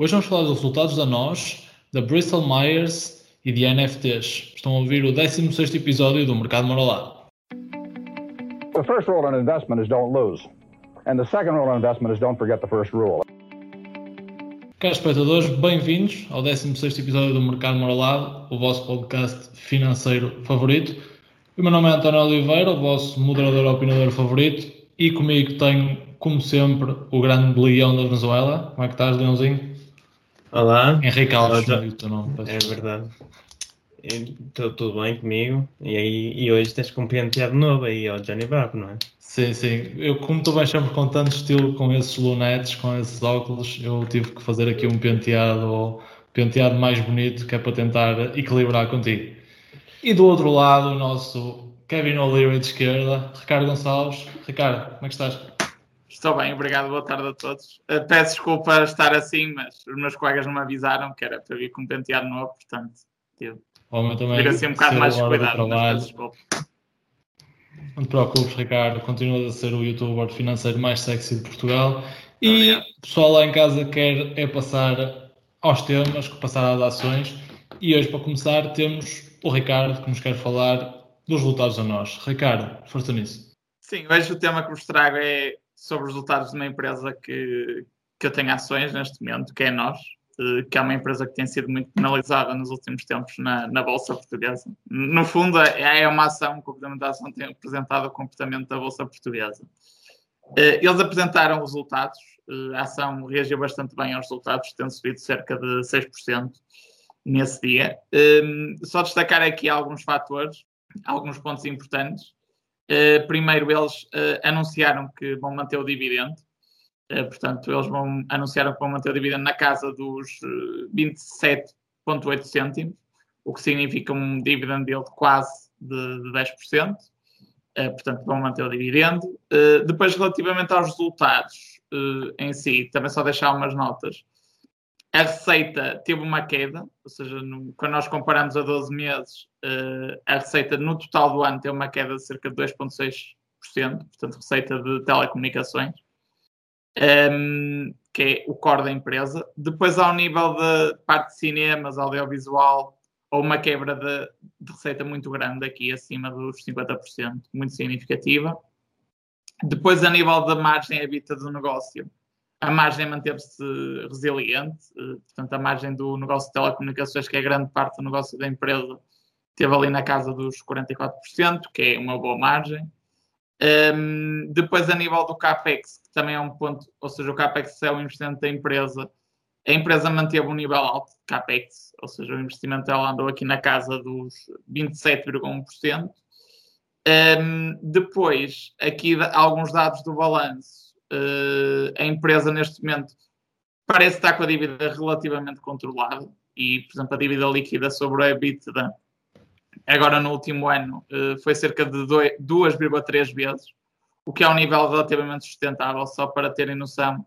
Hoje vamos falar dos resultados da NOS, da Bristol Myers e de NFTs. Estão a ouvir o 16 episódio do Mercado Marolado. The first rule in investment is don't lose. And the second rule in investment is don't forget the first rule. Caros espectadores, bem-vindos ao 16 episódio do Mercado Marolado, o vosso podcast financeiro favorito. O meu nome é António Oliveira, o vosso moderador opinador favorito, e comigo tenho, como sempre, o grande leão da Venezuela. Como é que estás, Leãozinho? Olá. Henrique Alves, o teu nome. É verdade. Estou tudo bem comigo. E, aí, e hoje tens com um penteado novo aí ao Johnny Bravo, não é? Sim, sim. Eu, como tu vais sempre com tanto estilo, com esses lunettes, com esses óculos, eu tive que fazer aqui um penteado, ou penteado mais bonito, que é para tentar equilibrar contigo. E do outro lado, o nosso Kevin O'Leary de esquerda, Ricardo Gonçalves. Ricardo, como é que estás? Estou bem, obrigado, boa tarde a todos. Uh, peço desculpa estar assim, mas os meus colegas não me avisaram que era para vir com um penteado novo, portanto, tive O homem também vir assim um bocado mais cuidado. Não te preocupes, Ricardo, continuas a ser o youtuber financeiro mais sexy de Portugal. E o pessoal lá em casa quer é passar aos temas, passar às ações. E hoje, para começar, temos o Ricardo que nos quer falar dos resultados a nós. Ricardo, força nisso. Sim, hoje o tema que vos trago é sobre os resultados de uma empresa que, que eu tenho ações neste momento, que é nós, eh, que é uma empresa que tem sido muito penalizada nos últimos tempos na, na Bolsa Portuguesa. No fundo, é é uma ação, o comportamento da ação tem apresentado o comportamento da Bolsa Portuguesa. Eh, Eles apresentaram resultados, eh, a ação reagiu bastante bem aos resultados, tendo subido cerca de 6% nesse dia. Só destacar aqui alguns fatores, alguns pontos importantes. Uh, primeiro, eles uh, anunciaram que vão manter o dividendo. Uh, portanto, eles vão anunciaram que vão manter o dividendo na casa dos uh, 27,8 cêntimos, o que significa um dividend yield quase de, de 10%. Uh, portanto, vão manter o dividendo. Uh, depois, relativamente aos resultados uh, em si, também só deixar umas notas. A receita teve uma queda, ou seja, no- quando nós comparamos a 12 meses, eh, a receita no total do ano teve uma queda de cerca de 2,6%, portanto, receita de telecomunicações, ehm, que é o core da empresa. Depois, ao nível da parte de cinemas, audiovisual, houve uma quebra de, de receita muito grande, aqui acima dos 50%, muito significativa. Depois, a nível da margem EBITDA do negócio, a margem manteve-se resiliente, eh, portanto, a margem do negócio de telecomunicações, que é grande parte do negócio da empresa, esteve ali na casa dos 44%, que é uma boa margem. Um, depois, a nível do CAPEX, que também é um ponto, ou seja, o CAPEX é o investimento da empresa, a empresa manteve um nível alto de CAPEX, ou seja, o investimento dela andou aqui na casa dos 27,1%. Um, depois, aqui alguns dados do balanço. Uh, a empresa, neste momento, parece estar com a dívida relativamente controlada e, por exemplo, a dívida líquida sobre a EBITDA agora no último ano eh, foi cerca de doi- 2,3 vezes, o que é um nível relativamente sustentável, só para terem noção.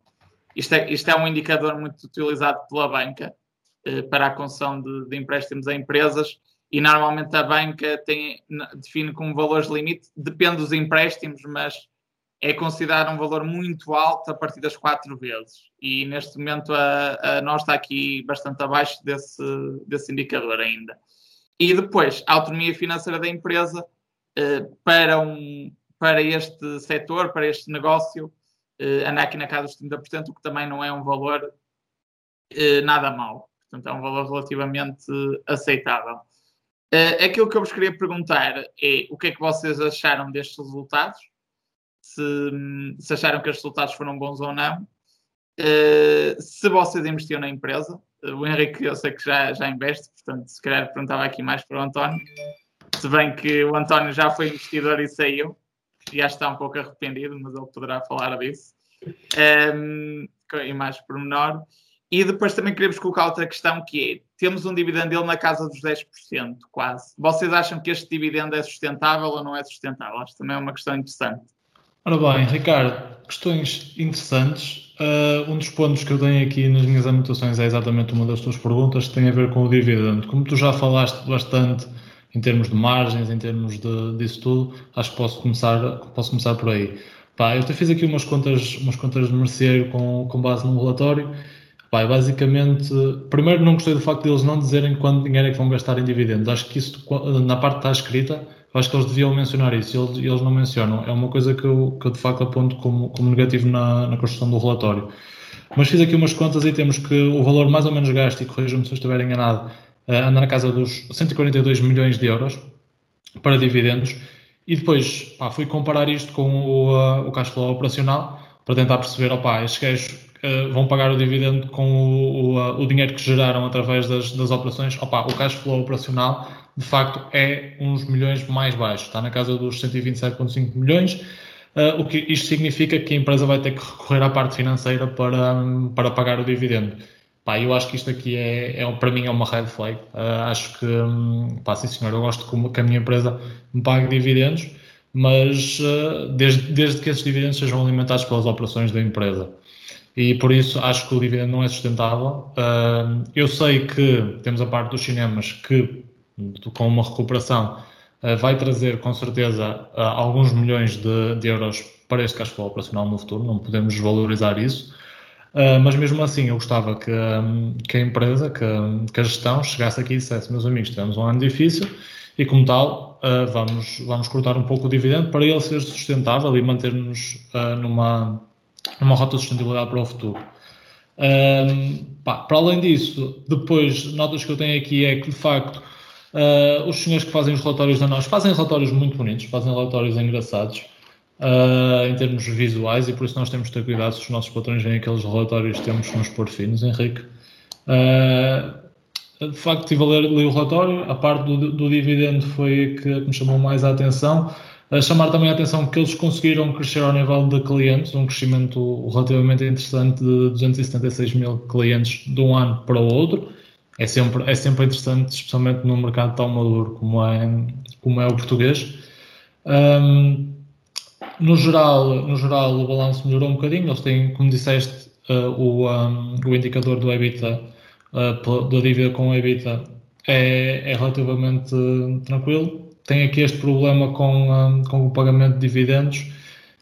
Isto é, isto é um indicador muito utilizado pela banca eh, para a concessão de, de empréstimos a empresas e normalmente a banca tem, define como valores limite, depende dos empréstimos, mas é considerado um valor muito alto a partir das quatro vezes. E neste momento a, a nós está aqui bastante abaixo desse, desse indicador ainda. E depois, a autonomia financeira da empresa eh, para, um, para este setor, para este negócio, eh, anda aqui na casa dos 30%, o que também não é um valor eh, nada mau. Portanto, é um valor relativamente aceitável. Eh, aquilo que eu vos queria perguntar é o que é que vocês acharam destes resultados? Se, se acharam que estes resultados foram bons ou não? Eh, se vocês investiam na empresa, eh, o Henrique eu sei que já, já investe, portanto, se calhar perguntava aqui mais para o António. Se bem que o António já foi investidor e saiu, já está um pouco arrependido, mas ele poderá falar disso. Um, e mais pormenor. E depois também queremos colocar outra questão que é, temos um dividendo dele na casa dos 10%, quase. Vocês acham que este dividendo é sustentável ou não é sustentável? Acho que também é uma questão interessante. Ora bem, Ricardo, questões interessantes. Uh, um dos pontos que eu tenho aqui nas minhas anotações é exatamente uma das tuas perguntas que tem a ver com o dividendo. Como tu já falaste bastante em termos de margens, em termos de, disso tudo, acho que posso começar, posso começar por aí. Pá, eu te fiz aqui umas contas, umas contas de merceiro com, com base num relatório Pai, basicamente, primeiro não gostei do facto de eles não dizerem quanto dinheiro é que vão gastar em dividendos. Acho que isso, na parte que está escrita, acho que eles deviam mencionar isso. Eles, eles não mencionam. É uma coisa que eu, que eu de facto aponto como, como negativo na, na construção do relatório. Mas fiz aqui umas contas e temos que o valor mais ou menos gasto, e corrijam-me se eu estiver enganado, uh, anda na casa dos 142 milhões de euros para dividendos. E depois pá, fui comparar isto com o, uh, o cash flow operacional para tentar perceber, opá, estes gajos uh, vão pagar o dividendo com o, o, o, dinheiro que geraram através das, das operações, opa, o cash flow operacional de facto é uns milhões mais baixo, está na casa dos 127,5 milhões, uh, o que isto significa que a empresa vai ter que recorrer à parte financeira para, para pagar o dividendo. Pá, eu acho que isto aqui é, é para mim é uma red flag. Uh, acho que, um, pá, sim senhor, eu gosto que a minha empresa me pague dividendos, mas uh, desde, desde que esses dividendos sejam alimentados pelas operações da empresa e por isso acho que o dividendo não é sustentável. Eu sei que temos a parte dos cinemas que, com uma recuperação, uh, vai trazer com certeza uh, alguns milhões de, de, euros para este cash flow operacional no futuro, não podemos valorizar isso. mas mesmo assim, eu gostava que, um, que a empresa, que, que, a gestão chegasse aqui e dissesse: meus amigos, tivemos um ano difícil e, como tal, vamos, vamos cortar um pouco o dividendo para ele ser sustentável e manter-nos numa uma rota de sustentabilidade para o futuro. Um, pá, para além disso, depois, notas que eu tenho aqui é que, de facto, uh, os senhores que fazem os relatórios da nós fazem relatórios muito bonitos, fazem relatórios engraçados uh, em termos visuais e por isso nós temos de ter cuidado se os nossos patrões veem aqueles relatórios temos que nos pôr finos, Henrique. Uh, de facto, estive a ler, ler, o relatório, a parte do, do dividendo foi que me chamou mais a atenção. A chamar também a atenção que eles conseguiram crescer ao nível de clientes, um crescimento relativamente interessante de 276 mil clientes de um ano para o outro. É sempre, é sempre interessante, especialmente num mercado tão maduro como é, como é o português. Um, no, geral, no geral, o balanço melhorou um bocadinho. Eles têm, como disseste, uh, o, um, o indicador do EBITDA, uh, da dívida com EBITDA, é, é relativamente tranquilo tem aqui este problema com, com o pagamento de dividendos.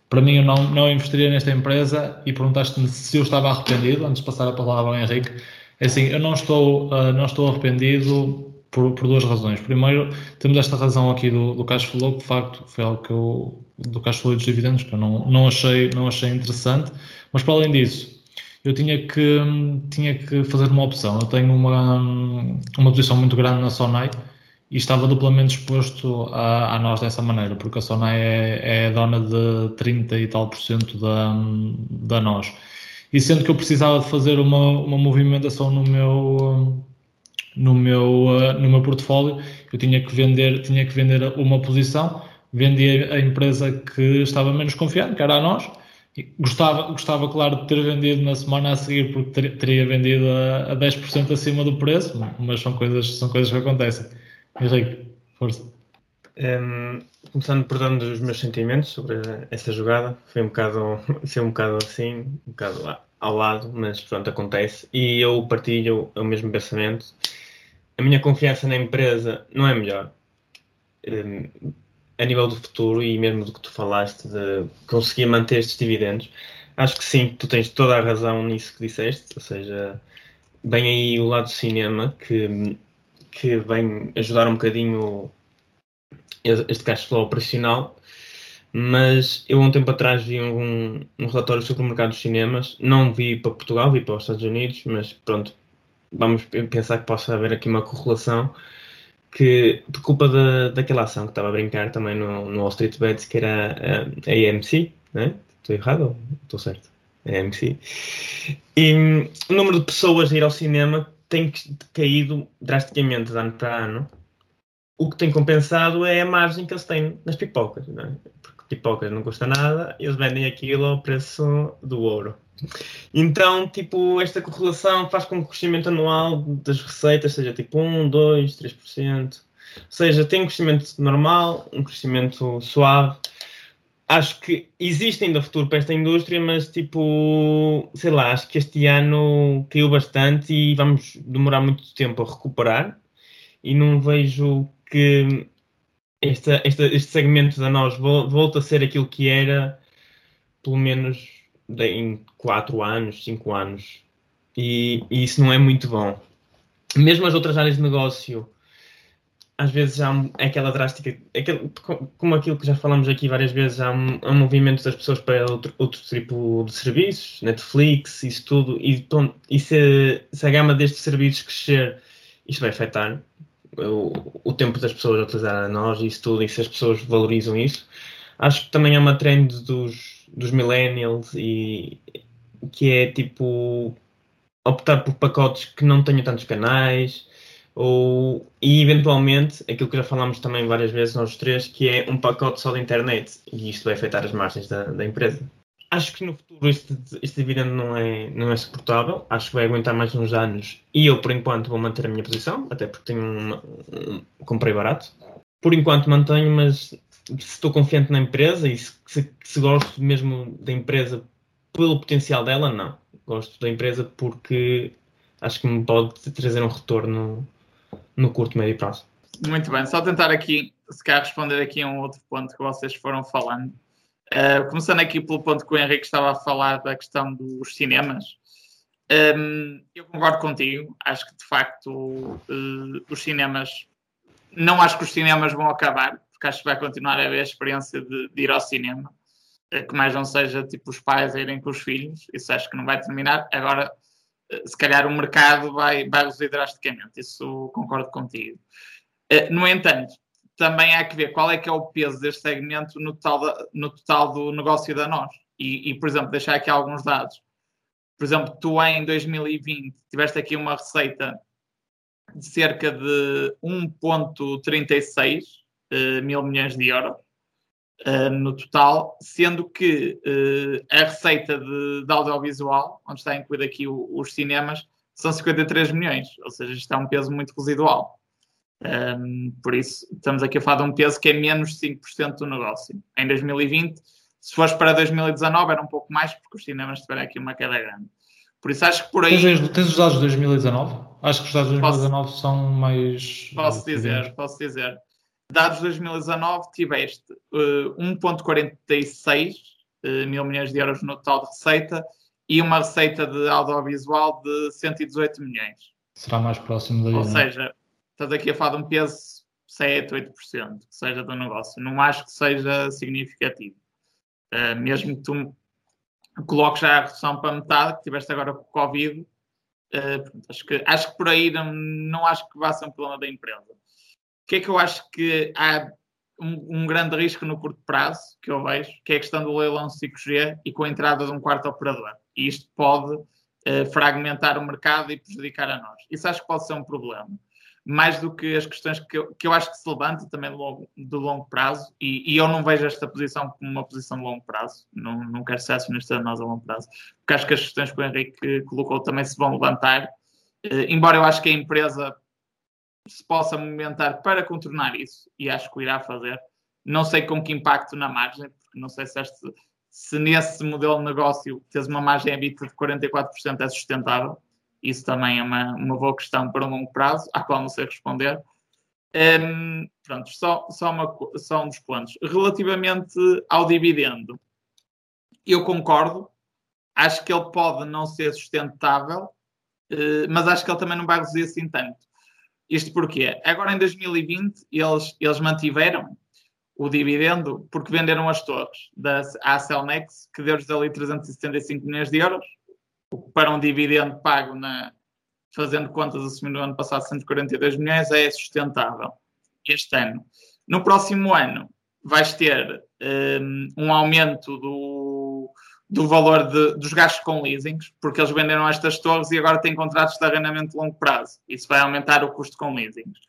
Para mim, eu não, não investiria nesta empresa e perguntaste-me se eu estava arrependido, antes de passar a palavra ao Henrique. É assim, eu não estou, uh, não estou arrependido por, por, duas razões. Primeiro, temos esta razão aqui do, do cash flow, que de facto foi algo que eu, do cash flow e dos dividendos, que eu não, não, achei, não achei interessante. Mas para além disso, eu tinha que, tinha que fazer uma opção. Eu tenho uma, uma posição muito grande na Sonai e estava duplamente exposto a, a, nós dessa maneira, porque a Sona é, é dona de 30 e tal por cento da, da nós. E sendo que eu precisava de fazer uma, uma movimentação no meu, no, meu, no meu portfólio, eu tinha que vender, tinha que vender uma posição, vendi a empresa que estava menos confiante, que era a nós, Gostava, gostava, claro, de ter vendido na semana a seguir, porque ter, teria vendido a, a 10% acima do preço, mas são coisas, são coisas que acontecem. Henrique, força. Um, começando por dando os meus sentimentos sobre essa jogada, foi um bocado, foi um bocado assim, um bocado ao lado, mas pronto, acontece. E eu partilho o mesmo pensamento. A minha confiança na empresa não é melhor. Um, a nível do futuro e mesmo do que tu falaste de conseguir manter estes dividendos, acho que sim, tu tens toda a razão nisso que disseste, ou seja, bem aí o lado do cinema que que vem ajudar um bocadinho este cash flow operacional, mas eu há um tempo atrás vi um, um relatório sobre o mercado dos cinemas, não vi para Portugal, vi para os Estados Unidos, mas pronto, vamos pensar que possa haver aqui uma correlação que, por culpa da, daquela ação que estava a brincar também no, no Wall Street Bets, que era a, a AMC, né? estou errado ou estou certo? AMC. E hum, o número de pessoas a ir ao cinema tem caído drasticamente de ano para ano. O que tem compensado é a margem que eles têm nas pipocas, não é? porque pipocas não custa nada, eles vendem aquilo ao preço do ouro. Então, tipo, esta correlação faz com que o crescimento anual das receitas seja tipo 1, 2, 3%. Ou seja, tem um crescimento normal, um crescimento suave, acho que existe ainda futuro para esta indústria, mas tipo, sei lá, acho que este ano caiu bastante e vamos demorar muito tempo a recuperar e não vejo que esta, esta, este segmento da nós volta a ser aquilo que era pelo menos em 4 anos, 5 anos. E, e, isso não é muito bom. Mesmo as outras áreas de negócio, às vezes há aquela drástica, aquele, como aquilo que já falamos aqui várias vezes, há um, há um movimento das pessoas para outro, outro tipo de serviços, Netflix, isso tudo, e, e se, se a gama destes serviços crescer, isto vai afetar o, o tempo das pessoas a utilizar a nós e isso tudo, e se as pessoas valorizam isso. Acho que também é uma trend dos, dos millennials e que é tipo optar por pacotes que não tenham tantos canais ou, e eventualmente aquilo que já falámos também várias vezes nós três, que é um pacote só da internet e isto vai afetar as margens da, da empresa. Acho que no futuro este, este dividendo não é, não é suportável, acho que vai aguentar mais uns anos e eu por enquanto vou manter a minha posição, até porque tenho uma, um, comprei barato. Por enquanto mantenho, mas estou confiante na empresa e se, se, se gosto mesmo da empresa pelo potencial dela, não. Gosto da empresa porque acho que me pode trazer um retorno no curto e médio prazo. Muito bem, só tentar aqui, se calhar responder aqui a um outro ponto que vocês foram falando. Uh, começando aqui pelo ponto que o Henrique estava a falar da questão dos cinemas. Um, eu concordo contigo, acho que de facto uh, os cinemas, não acho que os cinemas vão acabar, porque acho que vai continuar a haver a experiência de, de ir ao cinema, uh, que mais não seja tipo os pais a irem com os filhos, isso acho que não vai terminar. Agora, se calhar o mercado vai, vai reduzir drasticamente, isso concordo contigo. Eh, no entanto, também há que ver qual é que é o peso deste segmento no total, no total do negócio da nós. E, e, por exemplo, deixar aqui alguns dados. Por exemplo, tu em 2020 tiveste aqui uma receita de cerca de 1,36 uh, mil milhões de euros uh, no total, sendo que uh, a receita de, de, audiovisual, onde está incluído aqui o, os cinemas, são 53 milhões, ou seja, isto é um peso muito residual. Um, por isso, estamos aqui a falar de um peso que é menos 5% do negócio. Em 2020, se fores para 2019, era um pouco mais, porque os cinemas tiveram aqui uma queda grande. Por isso, acho que por aí. Tens, tens os dados de 2019? Acho que os dados de 2019 posso, são mais. Posso dizer, posso dizer dados de 2019, tiveste uh, 1,46 uh, mil milhões de euros no total de receita e uma receita de audiovisual de 118 milhões. Será mais próximo daí. Ou não? seja, estás aqui a falar de um peso 7, 8%, que seja do negócio. Não acho que seja significativo. Uh, mesmo que tu coloques já a redução para metade, que tiveste agora com o Covid, uh, acho, que, acho que por aí não, não acho que vá ser um problema da empresa que é que eu acho que há um, um, grande risco no curto prazo, que eu vejo, que é a questão do leilão 5G e com a entrada de um quarto operador. E isto pode uh, fragmentar o mercado e prejudicar a nós. Isso acho que pode ser um problema. Mais do que as questões que eu, que eu acho que se levanta também do longo, do longo prazo, e, e, eu não vejo esta posição como uma posição de longo prazo, não, não quero ser acionista de nós a longo prazo, porque acho que as questões que o Henrique colocou também se vão levantar, uh, embora eu acho que a empresa se possa movimentar para contornar isso, e acho que o irá fazer. Não sei com que impacto na margem, porque não sei se, este, se nesse modelo de negócio tens uma margem EBITDA de 44% é sustentável. Isso também é uma, uma boa questão para um longo prazo, à qual não sei responder. Um, pronto, só, só, uma, só um dos pontos. Relativamente ao dividendo, eu concordo. Acho que ele pode não ser sustentável, uh, mas acho que ele também não vai reduzir assim tanto. Isto porquê? Agora em 2020 eles, eles mantiveram o dividendo porque venderam as torres da Acelnex, que deu-lhes ali 375 milhões de euros, para um dividendo pago na, fazendo contas, assumindo o ano passado 142 milhões, é sustentável este ano. No próximo ano vais ter um, um aumento do, do valor de, dos gastos com leasings, porque eles venderam estas torres e agora têm contratos de arrendamento de longo prazo. Isso vai aumentar o custo com leasings.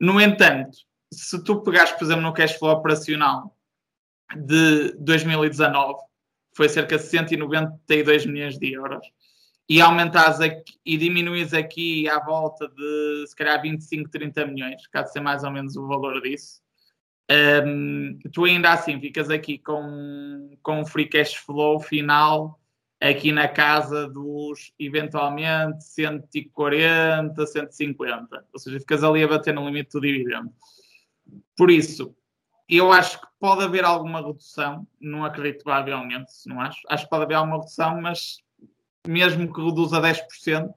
No entanto, se tu pegares, por exemplo, no cash flow operacional de 2019, foi cerca de 192 milhões de euros, e aumentares aqui, e diminuís aqui à volta de se calhar 25, 30 milhões, caso ser mais ou menos o valor disso, um, tu ainda assim ficas aqui com, com um free cash flow final aqui na casa dos eventualmente 140, 150. Ou seja, ficas ali a bater no limite do dividendo. Por isso, eu acho que pode haver alguma redução, não acredito que vá não acho. Acho que pode haver alguma redução, mas mesmo que reduza 10%,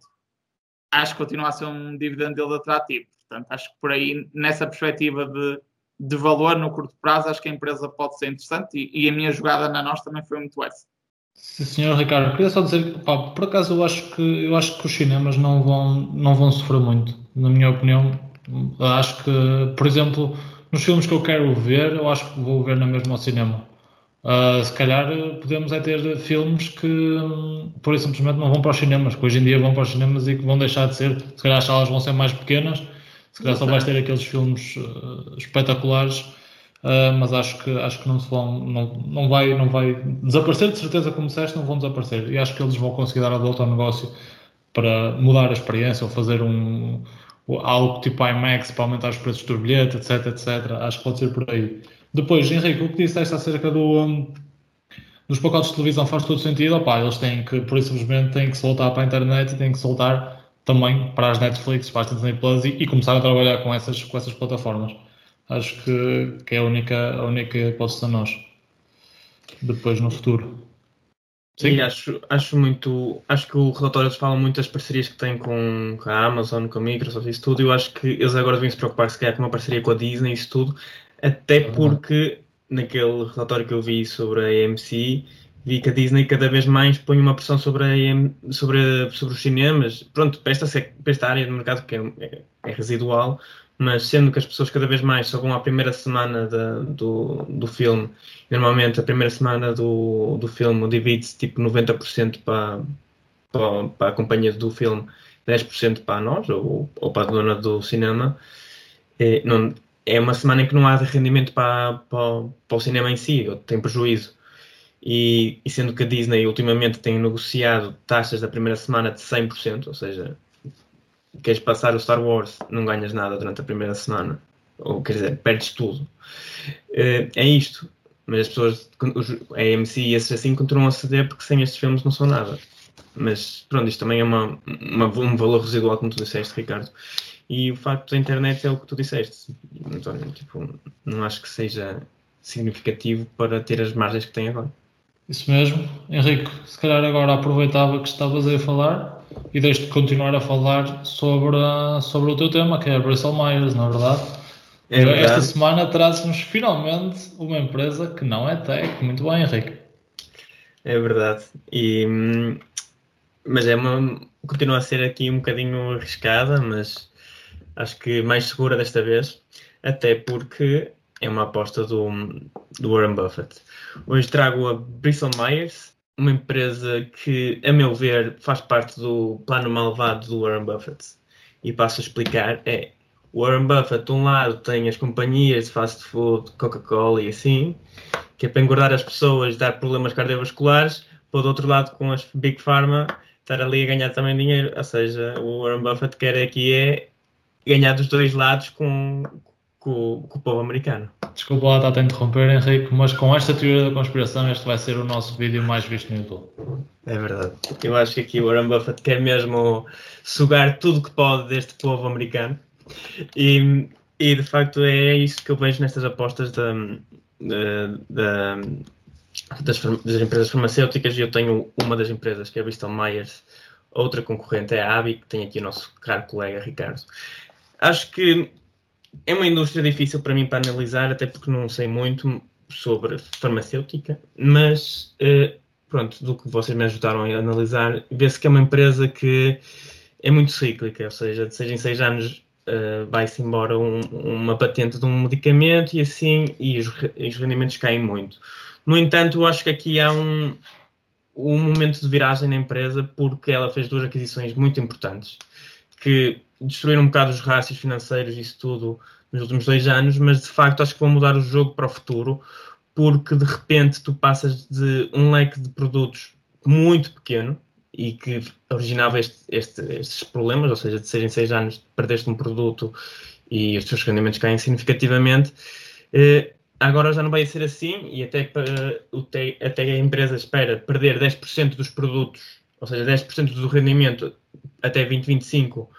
acho que continua a ser um dividendo yield atrativo. Portanto, acho que por aí, nessa perspectiva de, de valor no curto prazo, acho que a empresa pode ser interessante e, e a minha jogada na nós também foi muito essa. Sim, senhor Ricardo, queria só dizer pá, por acaso, eu acho que eu acho que os cinemas não vão, não vão sofrer muito, na minha opinião. Acho que, por exemplo, nos filmes que eu quero ver, eu acho que vou ver na mesma ao cinema. Uh, se calhar podemos é ter filmes que um, por isso simplesmente não vão para os cinemas, que hoje em dia vão para os cinemas e que vão deixar de ser, se calhar as salas vão ser mais pequenas, se calhar só vais ter aqueles filmes uh, espetaculares, uh, mas acho que acho que não se vão, não, não vai, não vai desaparecer de certeza como disseste, não vão desaparecer. E acho que eles vão conseguir dar a volta ao negócio para mudar a experiência ou fazer um algo tipo IMAX para aumentar os preços do bilhete, etc, etc. Acho que pode ser por aí. Depois, Henrique, o que disseste acerca do, um, dos pacotes de televisão faz todo sentido. Opa, eles têm que, por isso simplesmente, têm que soltar para a internet e têm que soltar também para as Netflix, para as Disney Plus e, e começar a trabalhar com essas, com essas plataformas. Acho que, que é a única, a única hipótese a nós. Depois, no futuro. Sim. E acho, acho muito. Acho que o relatório fala muito das parcerias que tem com, com a Amazon, com a Microsoft, isso tudo. Eu acho que eles agora devem se preocupar, se calhar, com uma parceria com a Disney, isso tudo. Até porque naquele relatório que eu vi sobre a AMC, vi que a Disney cada vez mais põe uma pressão sobre, a AM, sobre, sobre os cinemas. Pronto, para esta, para esta área do mercado que é, é, é, residual, mas sendo que as pessoas cada vez mais só vão à primeira semana da, do, do filme, normalmente a primeira semana do, do filme divide-se tipo 90% para, para, para a companhia do filme, 10% para nós ou, ou para a dona do cinema. É, não, é uma semana em que não há rendimento para, para, para o cinema em si, tem prejuízo. E, e, sendo que a Disney ultimamente tem negociado taxas da primeira semana de 100%, ou seja, queres passar o Star Wars, não ganhas nada durante a primeira semana, ou quer dizer, perdes tudo. Eh, é isto. Mas as pessoas, a AMC e esses assim, continuam a ceder porque sem estes filmes não são nada. Mas pronto, isto também é uma, uma um valor residual, como tu disseste, Ricardo. E o facto da internet é o que tu disseste. Tipo, não acho que seja significativo para ter as margens que tem agora. Isso mesmo. Henrique, se calhar agora aproveitava que estavas aí a falar e deixo-te continuar a falar sobre, sobre o teu tema, que é a Bristol Myers, não é verdade? É verdade. Esta semana traz-nos finalmente uma empresa que não é tech. Muito bem, Henrique. É verdade. E, hum, mas é uma, continua a ser aqui um bocadinho arriscada, mas acho que mais segura desta vez, até porque é uma aposta do, do Warren Buffett. Hoje trago a Bristol Myers, uma empresa que, a meu ver, faz parte do plano malvado do Warren Buffett. E passo a explicar, é o Warren Buffett, de um lado, tem as companhias de fast food, Coca-Cola e assim, que é para engordar as pessoas, dar problemas cardiovasculares, do outro lado, com as Big Pharma, estar ali a ganhar também dinheiro. Ou seja, o Warren Buffett quer aqui é ganhar dos dois lados com, com, com o povo americano. Desculpa lá estar a interromper, Henrique, mas com esta teoria da conspiração, este vai ser o nosso vídeo mais visto no YouTube. É verdade. Eu acho que aqui o Warren Buffett quer mesmo sugar tudo que pode deste povo americano. E, e de facto é isso que eu vejo nestas apostas da, da, das, das, empresas farmacêuticas. E eu tenho uma das empresas, que é a Bristol Myers, outra concorrente é a ABI, que tem aqui o nosso caro colega Ricardo. Acho que é uma indústria difícil para mim para analisar, até porque não sei muito sobre farmacêutica, mas uh, pronto, do que vocês me ajudaram a analisar, vê-se que é uma empresa que é muito cíclica, ou seja, de seis em seis anos uh, vai-se embora um, uma patente de um medicamento e assim, e os, os, rendimentos caem muito. No entanto, eu acho que aqui há um, um momento de viragem na empresa porque ela fez duas aquisições muito importantes que destruíram um bocado os rácios financeiros e isso tudo nos últimos dois anos, mas de facto acho que vão mudar o jogo para o futuro, porque de repente tu passas de um leque de produtos muito pequeno e que originava este, este, estes problemas, ou seja, de seis em seis anos perdeste um produto e os teus rendimentos caem significativamente. Eh, agora já não vai ser assim e até, para, até a empresa espera perder 10% dos produtos, ou seja, 10% do rendimento até 2025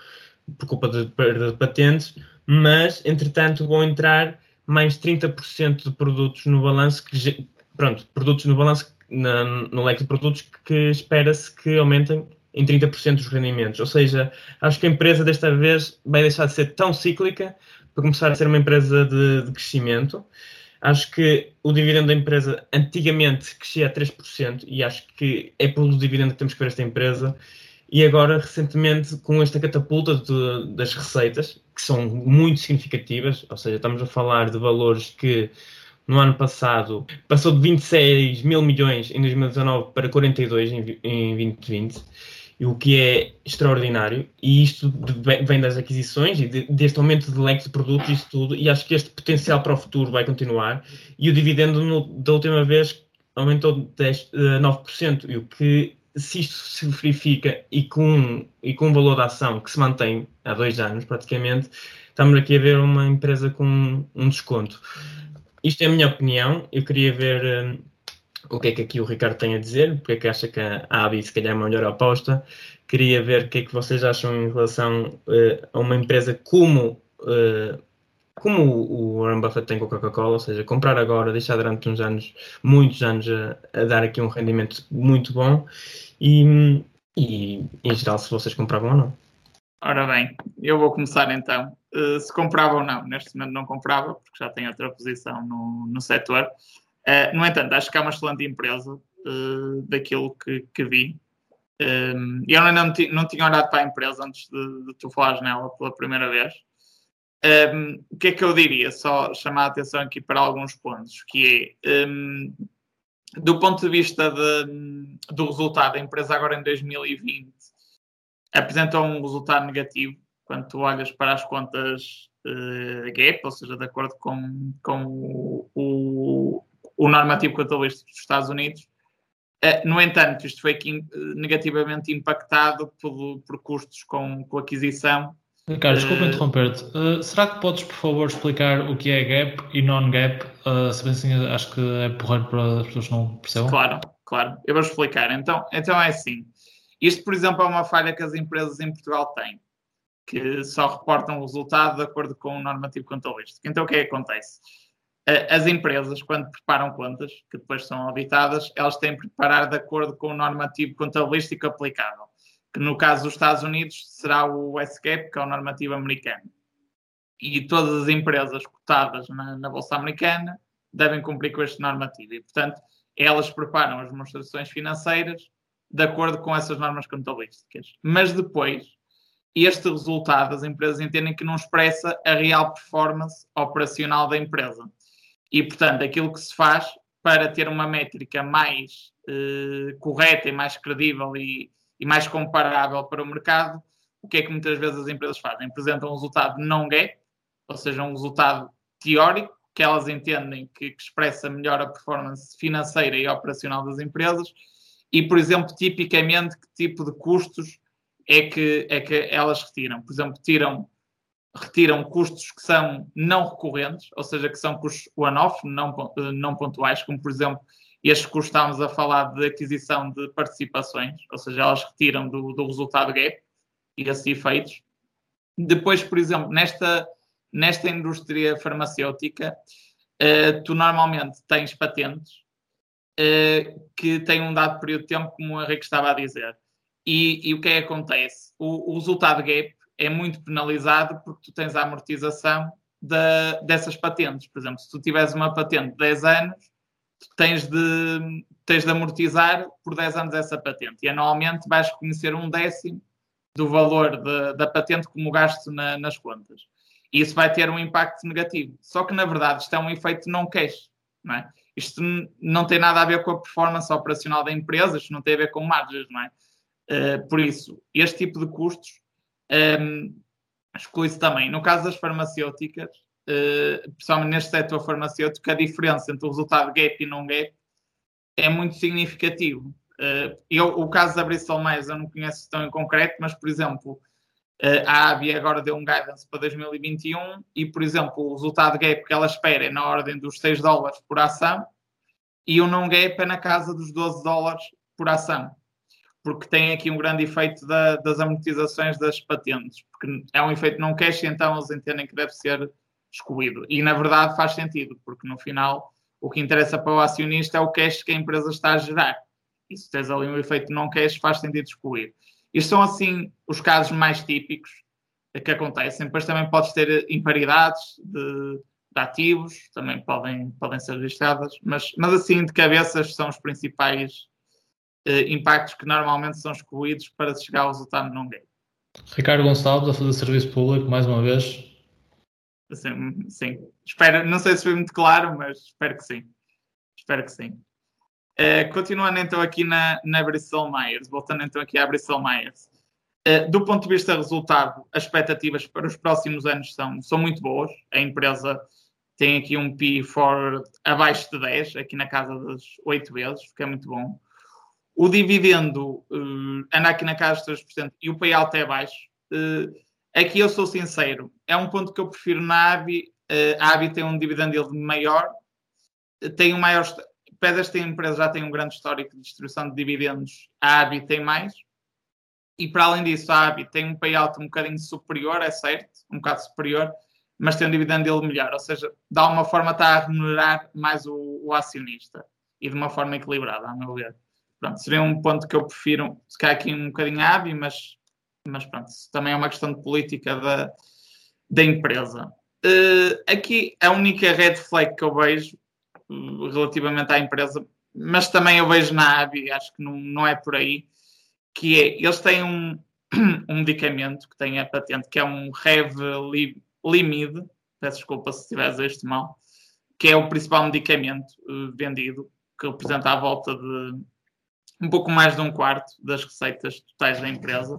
por culpa de perda de patentes, mas entretanto vão entrar mais 30% de produtos no balanço que pronto, produtos no balanço na, no leque de produtos que espera-se que aumentem em 30% os rendimentos. Ou seja, acho que a empresa desta vez vai deixar de ser tão cíclica para começar a ser uma empresa de, de crescimento. Acho que o dividendo da empresa antigamente crescia a 3% e acho que é pelo dividendo que temos que ver esta empresa. E agora, recentemente, com esta catapulta de, das receitas, que são muito significativas, ou seja, estamos a falar de valores que no ano passado passou de 26 mil milhões em 2019 para 42 em, em 2020 o que é extraordinário, e isto vem das aquisições e deste aumento de leque de produtos e isso tudo, e acho que este potencial para o futuro vai continuar, e o dividendo no, da última vez aumentou 10, 9%, e o que, se isto se verifica e com, e com um valor de ação que se mantém há dois anos praticamente, estamos aqui a ver uma empresa com um desconto. Isto é a minha opinião, eu queria ver hum, o que é que aqui o Ricardo tem a dizer, porque é que acha que a ABI se calhar é a melhor aposta. Queria ver o que é que vocês acham em relação uh, a uma empresa como, uh, como o Warren Buffett tem com a Coca-Cola, ou seja, comprar agora, deixar durante uns anos, muitos anos, a, a dar aqui um rendimento muito bom e, e, em geral, se vocês compravam ou não. Ora bem, eu vou começar então. Uh, se comprava ou não, neste momento não comprava, porque já tenho outra posição no, no setor. Uh, no entanto, acho que é uma excelente empresa uh, daquilo que, que vi. Um, ehm, eu ainda não, tinha olhado para a empresa antes de, de tu falares nela pela primeira vez. Um, ehm, o que é que eu diria? Só chamar a atenção aqui para alguns pontos, que é, um, ehm, do ponto de vista de, do resultado, a empresa agora em 2020 apresentou um resultado negativo quando tu olhas para as contas uh, GAP, ou seja, de acordo com, com o o normativo contabilístico dos Estados Unidos. Uh, no entanto, isto foi aqui, uh, negativamente impactado por, por custos com, com aquisição. Carlos, desculpa uh, interromper-te. Uh, será que podes, por favor, explicar o que é gap e non-gap? Uh, se bem assim, acho que é porreiro para as pessoas que não percebam. Claro, claro. Eu vou explicar. Então, então é assim. Isto, por exemplo, é uma falha que as empresas em Portugal têm, que só reportam o resultado de acordo com o normativo contabilístico. Então, o que é que acontece? As empresas, quando preparam contas, que depois são auditadas, elas têm que preparar de acordo com o normativo contabilístico aplicável, que no caso dos Estados Unidos será o SGAP, que é o normativo americano. E todas as empresas cotadas na, na Bolsa Americana devem cumprir com este normativo. E, portanto, elas preparam as demonstrações financeiras de acordo com essas normas contabilísticas. Mas depois, este resultado as empresas entendem que não expressa a real performance operacional da empresa. E, portanto, aquilo que se faz para ter uma métrica mais eh, correta e mais credível e, e, mais comparável para o mercado, o que é que muitas vezes as empresas fazem? Apresentam um resultado não gap, ou seja, um resultado teórico, que elas entendem que, que expressa melhor a performance financeira e operacional das empresas, e, por exemplo, tipicamente, que tipo de custos é que, é que elas retiram? Por exemplo, tiram retiram custos que são não recorrentes, ou seja, que são custos one-off, não, não pontuais, como por exemplo estes custos estamos a falar de aquisição de participações, ou seja, elas retiram do, do resultado gap e esses efeitos. Depois, por exemplo, nesta, nesta indústria farmacêutica, uh, tu normalmente tens patentes uh, que têm um dado período de tempo, como o Henrique estava a dizer. E, e o que é que acontece? O, o resultado gap é muito penalizado porque tu tens a amortização da, dessas patentes. Por exemplo, se tu tiveres uma patente de 10 anos, tens de, tens de amortizar por 10 anos essa patente. E anualmente vais reconhecer um décimo do valor de, da patente como gasto na, nas contas. E isso vai ter um impacto negativo. Só que, na verdade, isto é um efeito não cash. Não é? Isto não tem nada a ver com a performance operacional da empresa, isto não tem a ver com margens, não é? Uh, por isso, este tipo de custos um, exclui-se também. No caso das farmacêuticas, uh, principalmente neste setor farmacêutico, a diferença entre o resultado gap e não gap é muito significativo. Uh, eu, o caso da Bristol Myers eu não conheço tão em concreto, mas, por exemplo, uh, a ABI agora deu um guidance para 2021 e, por exemplo, o resultado gap que ela espera é na ordem dos 6 dólares por ação e o não gap é na casa dos 12 dólares por ação porque tem aqui um grande efeito da, das amortizações das patentes, porque é um efeito não cash, então eles entendem que deve ser excluído. E na verdade faz sentido, porque no final O que interessa para o acionista é o cash que a empresa está a gerar. E se tens ali um efeito não cash, faz sentido excluir. Isto são, assim, os casos mais típicos que acontecem. Depois também podes ter imparidades de, de ativos, também podem, podem ser registradas, mas, mas assim, de cabeças, são os principais impactos que normalmente são excluídos para chegar ao resultado não game. Ricardo Gonçalves a fazer serviço público mais uma vez. Sim, sim. Espero, não sei se foi muito claro, mas espero que sim. Espero que sim. Uh, continuando então aqui na, na Bristol Myers, voltando então aqui à Bristol Myers. Uh, do ponto de vista resultado, as expectativas para os próximos anos são, são muito boas. A empresa tem aqui um P for abaixo de 10, aqui na casa das 8 vezes, o que é muito bom. O dividendo uh, anda aqui na casa dos 3% e o payout é baixo. Uh, aqui eu sou sincero, é um ponto que eu prefiro na ABI. Uh, a ABI tem um dividendo maior, tem um maior. Apesar esta empresa já tem um grande histórico de distribuição de dividendos, a ABI tem mais. E para além disso, a ABI tem um payout um bocadinho superior, é certo, um bocado superior, mas tem um dividendo dele melhor. Ou seja, de alguma forma está a remunerar mais o, o acionista e de uma forma equilibrada, a meu ver. Pronto, seria um ponto que eu prefiro, calhar aqui um bocadinho hábil, mas, mas pronto, também é uma questão de política da, da empresa. Uh, aqui a única red flag que eu vejo uh, relativamente à empresa, mas também eu vejo na ABI, acho que não, não é por aí, que é, eles têm um, um medicamento que tem a patente, que é um Rev Limid, peço desculpa se estiver a isto mal, que é o principal medicamento uh, vendido, que representa à volta de um pouco mais de um quarto das receitas totais da empresa.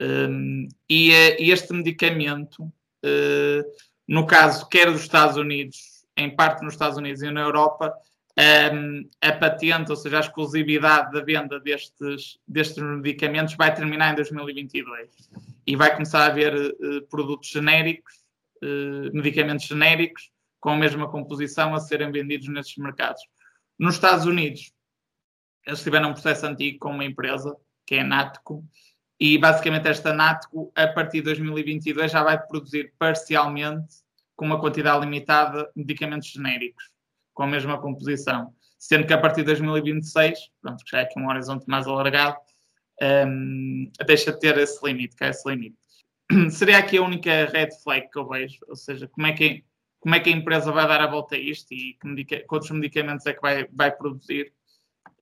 Um, e, eh, e, este medicamento, uh, no caso, quer dos Estados Unidos, em parte nos Estados Unidos e na Europa, um, a patente, ou seja, a exclusividade da venda destes, destes medicamentos vai terminar em 2022 e vai começar a haver uh, produtos genéricos, uh, medicamentos genéricos, com a mesma composição a serem vendidos nesses mercados. Nos Estados Unidos, eles tiveram um processo antigo com uma empresa, que é a Natco, e basicamente esta Natco, a partir de 2022, já vai produzir parcialmente, com uma quantidade limitada, medicamentos genéricos, com a mesma composição. Sendo que a partir de 2026, pronto, já é aqui um horizonte mais alargado, um, deixa de ter esse limite, que é esse limite. Seria aqui a única red flag que eu vejo, ou seja, como é que, como é que a empresa vai dar a volta a isto e que, medica, outros medicamentos é que vai, vai produzir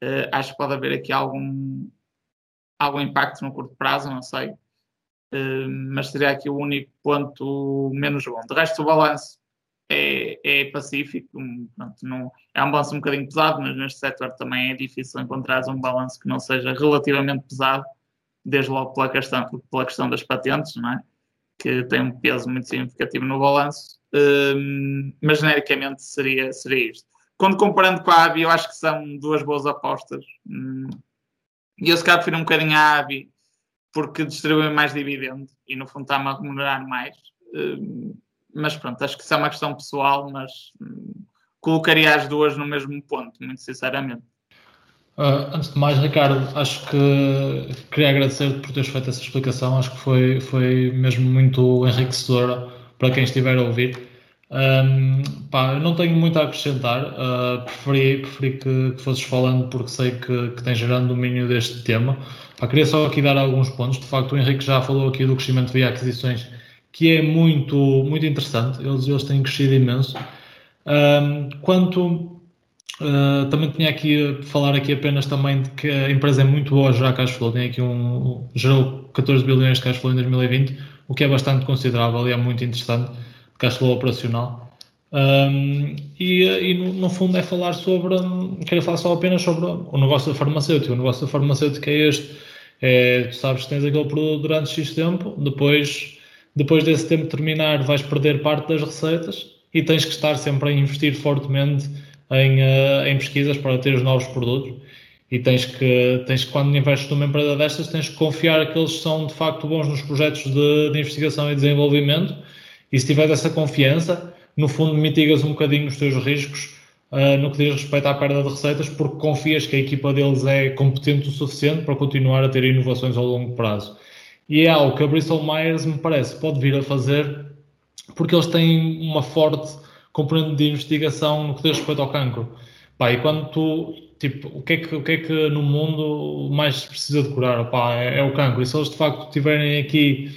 Uh, acho que pode haver aqui algum, algum impacto no curto prazo, não sei. Uh, mas seria aqui o único ponto menos bom. De resto, o balanço é, é pacífico. Pronto, não, é um balanço um bocadinho pesado, mas neste setor também é difícil encontrar um balanço que não seja relativamente pesado, desde logo pela questão, pela questão das patentes, não é? que tem um peso muito significativo no balanço. Uh, mas genericamente seria, seria isto quando comparando com a ABI, eu acho que são duas boas apostas. Hum. E eu se calhar prefiro um bocadinho a ABI porque distribui mais dividendo e no fundo está-me a remunerar mais. Hum. Mas pronto, acho que isso é uma questão pessoal, mas hum, colocaria as duas no mesmo ponto, muito sinceramente. Uh, antes de mais, Ricardo, acho que queria agradecer por teres feito essa explicação. Acho que foi, foi mesmo muito enriquecedora para quem estiver a ouvir. Um, pá, eu não tenho muito a acrescentar, uh, preferi, preferi que, que fosses falando porque sei que, que tens grande domínio deste tema. Pá, queria só aqui dar alguns pontos. De facto, o Henrique já falou aqui do crescimento via aquisições, que é muito, muito interessante. Eles, eles têm crescido imenso. Um, quanto uh, também tinha aqui falar aqui apenas também de que a empresa é muito boa já cash flow, tem aqui um, gerou 14 bilhões de cash flow em 2020, o que é bastante considerável e é muito interessante cash flow operacional. Um, e, e no, no, fundo é falar sobre, quero falar só apenas sobre o negócio da farmacêutica. O negócio da farmacêutica é este: é, tu sabes que tens aquele produto durante X tempo, depois, depois desse tempo terminar, vais perder parte das receitas e tens que estar sempre a investir fortemente em, uh, em pesquisas para ter os novos produtos. E tens que, tens que, quando investes numa empresa destas, tens que confiar que eles são de facto bons nos projetos de, de investigação e desenvolvimento e se tiveres essa confiança, no fundo mitigas um bocadinho os teus riscos uh, no que diz respeito à perda de receitas, porque confias que a equipa deles é competente o suficiente para continuar a ter inovações ao longo prazo. E é algo que a Bristol Myers, me parece, pode vir a fazer, porque eles têm uma forte componente de investigação no que diz respeito ao cancro. Pá, e quando tu, tipo, o que é que, o que, é que no mundo mais precisa de curar? Pá, é, é o cancro. E se eles de facto tiverem aqui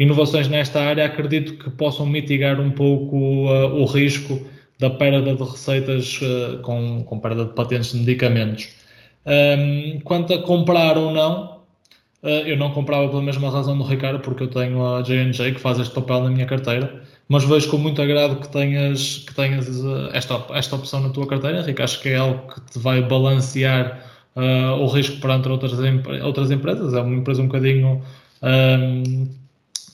inovações nesta área, acredito que possam mitigar um pouco uh, o risco da perda de receitas uh, com, com perda de patentes de medicamentos. Um, quanto a comprar ou não, uh, eu não comprava pela mesma razão do Ricardo, porque eu tenho a J&J que faz este papel na minha carteira, mas vejo com muito agrado que tenhas, que tenhas esta, esta opção na tua carteira, Ricardo. Acho que é algo que te vai balancear o risco perante outras, outras empresas. É uma empresa um bocadinho um,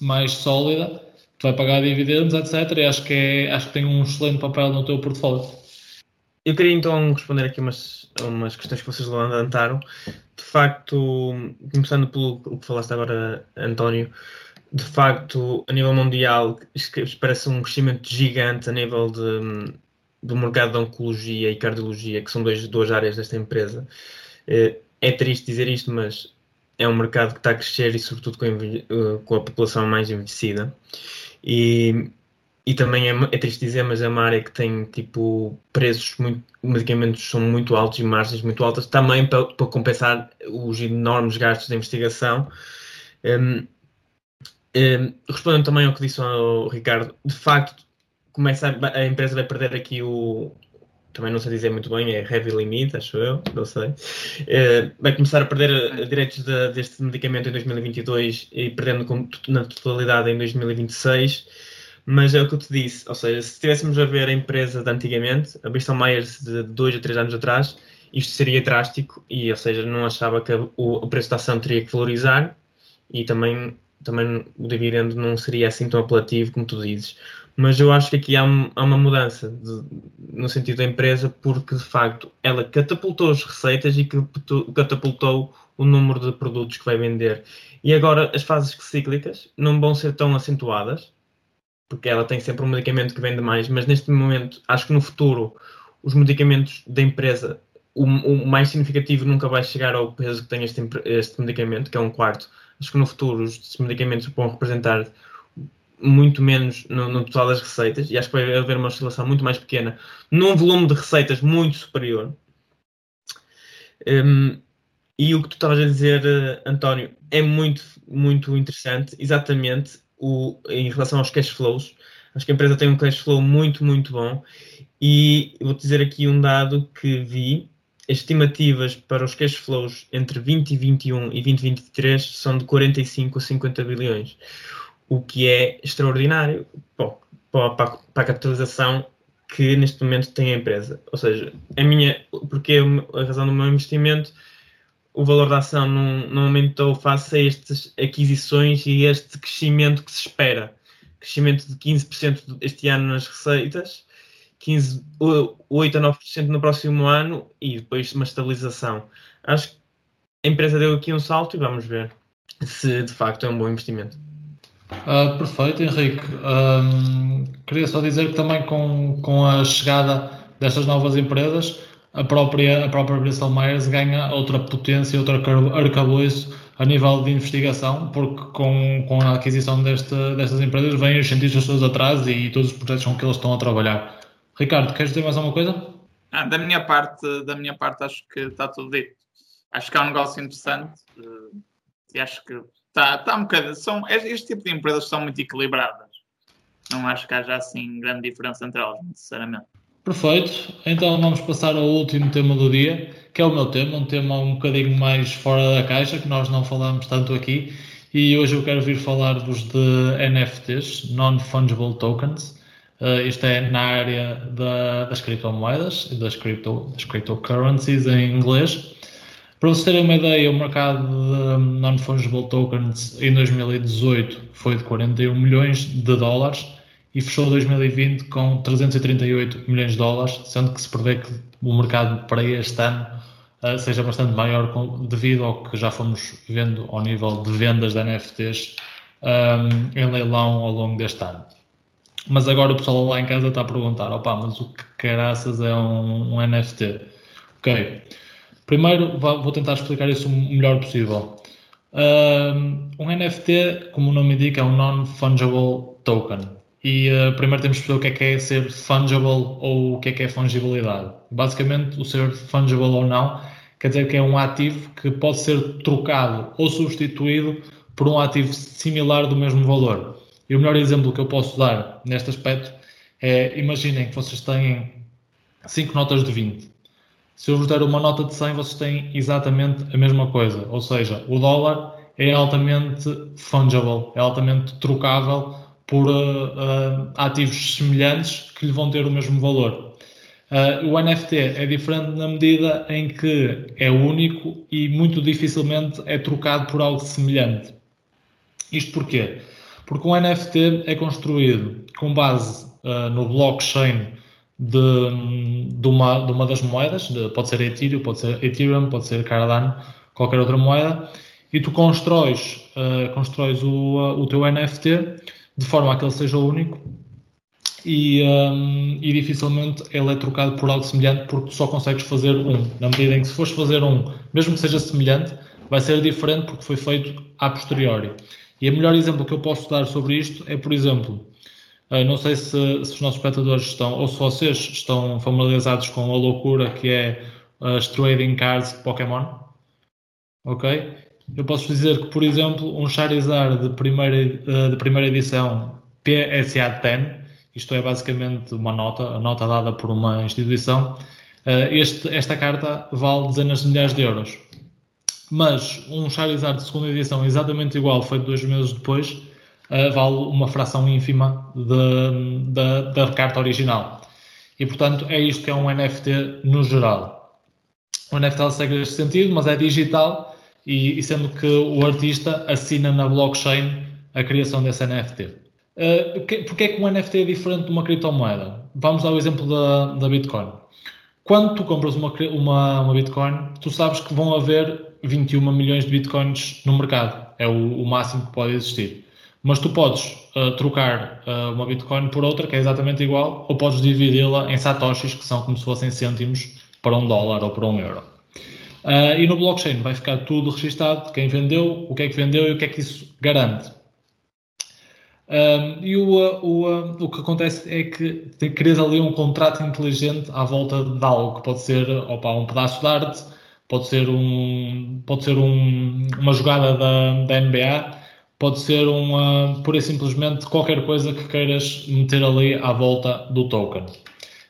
mais sólida, que vai pagar dividendos, etc. E acho que, é, acho que tem um excelente papel no teu portfólio. Eu queria então responder aqui umas, umas questões que vocês levantaram. De facto, começando pelo que falaste agora, António, de facto, a nível mundial, parece um crescimento gigante a nível de, do mercado de oncologia e cardiologia, que são dois, duas áreas desta empresa. Eh, é triste dizer isto, mas é um mercado que está a crescer e sobretudo com a, eh, com a população mais envelhecida. E, e também é, é, triste dizer, mas é uma área que tem tipo preços muito, medicamentos são muito altos e margens muito altas, também para, para compensar os enormes gastos de investigação. Um, um, respondendo também ao que disse o Ricardo, de facto, começa a, a empresa vai perder aqui o, também não sei dizer muito bem, é heavy limit, acho eu, não sei. Uh, vai começar a perder uh, direitos de, deste medicamento em 2022 e perdendo com, na totalidade em 2026. Mas é o que eu te disse, ou seja, se estivéssemos a ver a empresa de antigamente, a Bristol Myers de dois a três anos atrás, isto seria drástico e, ou seja, não achava que o, o preço da ação teria que valorizar e também, também o dividendo não seria assim tão apelativo como tu dizes mas eu acho que aqui há, há uma mudança de, no sentido da empresa, porque de facto ela catapultou as receitas e catapultou o número de produtos que vai vender. E agora as fases cíclicas não vão ser tão acentuadas, porque ela tem sempre um medicamento que vende mais, mas neste momento acho que no futuro os medicamentos da empresa, o, o mais significativo nunca vai chegar ao peso que tem este, este medicamento, que é um quarto. Acho que no futuro os medicamentos vão representar muito menos no, no, total das receitas, e acho que vai haver uma oscilação muito mais pequena, num volume de receitas muito superior. Um, e o que tu estavas a dizer, uh, António, é muito, muito interessante, exatamente o, em relação aos cash flows. Acho que a empresa tem um cash flow muito, muito bom. E vou-te dizer aqui um dado que vi. As estimativas para os cash flows entre 2021 e 2023 são de 45 a 50 bilhões o que é extraordinário para, para, para a capitalização que neste momento tem a empresa. Ou seja, a minha, porque a razão do meu investimento, o valor da ação não, não aumentou face a estas aquisições e este crescimento que se espera. Crescimento de 15% este ano nas receitas, 15, 8 a 9% no próximo ano e depois uma estabilização. Acho que a empresa deu aqui um salto e vamos ver se de facto é um bom investimento. Uh, perfeito, Henrique. Um, queria só dizer que também com, com a chegada destas novas empresas, a própria, a própria Bristol Myers ganha outra potência, outro arcabouço a nível de investigação, porque com, com a aquisição deste, destas empresas vêm os cientistas todos atrás e todos os projetos com que eles estão a trabalhar. Ricardo, queres dizer mais alguma coisa? Ah, da minha parte, da minha parte acho que está tudo dito. Acho que é um negócio interessante uh, e acho que Está tá um bocadinho. São, este tipo de empresas são muito equilibradas. Não acho que haja assim grande diferença entre elas, sinceramente. Perfeito. Então vamos passar ao último tema do dia, que é o meu tema, um tema um bocadinho mais fora da caixa, que nós não falamos tanto aqui. E hoje eu quero vir falar-vos de NFTs, Non-Fungible Tokens. Uh, isto é na área da, das criptomoedas, das, crypto, das cryptocurrencies em inglês. Para vocês terem uma ideia, o mercado de non-fungible tokens em 2018 foi de 41 milhões de dólares e fechou 2020 com 338 milhões de dólares, sendo que se prevê que o mercado para este ano uh, seja bastante maior com, devido ao que já fomos vendo ao nível de vendas de NFTs um, ehm, em leilão ao longo deste ano. Mas agora o pessoal lá em casa está a perguntar: opa, mas o que caraças é um, um NFT? Ok. Primeiro, vou tentar explicar isso o melhor possível. Um NFT, como o nome indica, é um Non-Fungible Token. E uh, primeiro temos que perceber o que é que é ser fungible ou o que é que é fungibilidade. Basicamente, o ser fungible ou não quer dizer que é um ativo que pode ser trocado ou substituído por um ativo similar do mesmo valor. E o melhor exemplo que eu posso dar neste aspecto é, imaginem que vocês têm 5 notas de 20. Se eu vos der uma nota de 100, vocês têm exatamente a mesma coisa. Ou seja, o dólar é altamente fungible, é altamente trocável por uh, uh, ativos semelhantes que lhe vão ter o mesmo valor. Uh, o NFT é diferente na medida em que é único e muito dificilmente é trocado por algo semelhante. Isto porquê? Porque um NFT é construído com base no blockchain de, de, uma, de uma das moedas, de, pode ser Ethereum, pode ser Ethereum, pode ser Cardano, qualquer outra moeda, e tu constróis, uh, constróis o, uh, o teu NFT de forma a que ele seja único e, um, e, dificilmente ele é trocado por algo semelhante porque só consegues fazer um. Na medida em que se fores fazer um, mesmo que seja semelhante, vai ser diferente porque foi feito a posteriori. E o melhor exemplo que eu posso dar sobre isto é, por exemplo, uh, não sei se, se, os nossos espectadores estão, ou se vocês estão familiarizados com a loucura que é as trading cards de Pokémon. Ok? Eu posso dizer que, por exemplo, um Charizard de primeira, eh, de primeira edição PSA 10, isto é basicamente uma nota, a nota dada por uma instituição, eh, este, esta carta vale dezenas de milhares de euros. Mas um Charizard de segunda edição exatamente igual, feito dois meses depois, eh, vale uma fração ínfima de, de, da carta original. E portanto é isto que é um NFT no geral. O NFT segue este sentido, mas é digital e, e, sendo que o artista assina na blockchain a criação desse NFT. Uh, eh, Porquê é que um NFT é diferente de uma criptomoeda? Vamos ao exemplo da, da Bitcoin. Quando tu compras uma, uma, uma, Bitcoin, tu sabes que vão haver 21 milhões de Bitcoins no mercado. É o, o máximo que pode existir. Mas tu podes uh, trocar uh, uma Bitcoin por outra que é exatamente igual, ou podes dividi-la em satoshis, que são como se fossem cêntimos para um dólar ou para um euro. Uh, e no blockchain vai ficar tudo registado, quem vendeu, o que é que vendeu e o que é que isso garante. Uh, e o, o, o que acontece é que crias ali um contrato inteligente à volta de algo, que pode ser opa, um pedaço de arte, pode ser, um, pode ser um, uma jogada da, da NBA, pode ser uma, pura e simplesmente qualquer coisa que queiras meter ali à volta do token.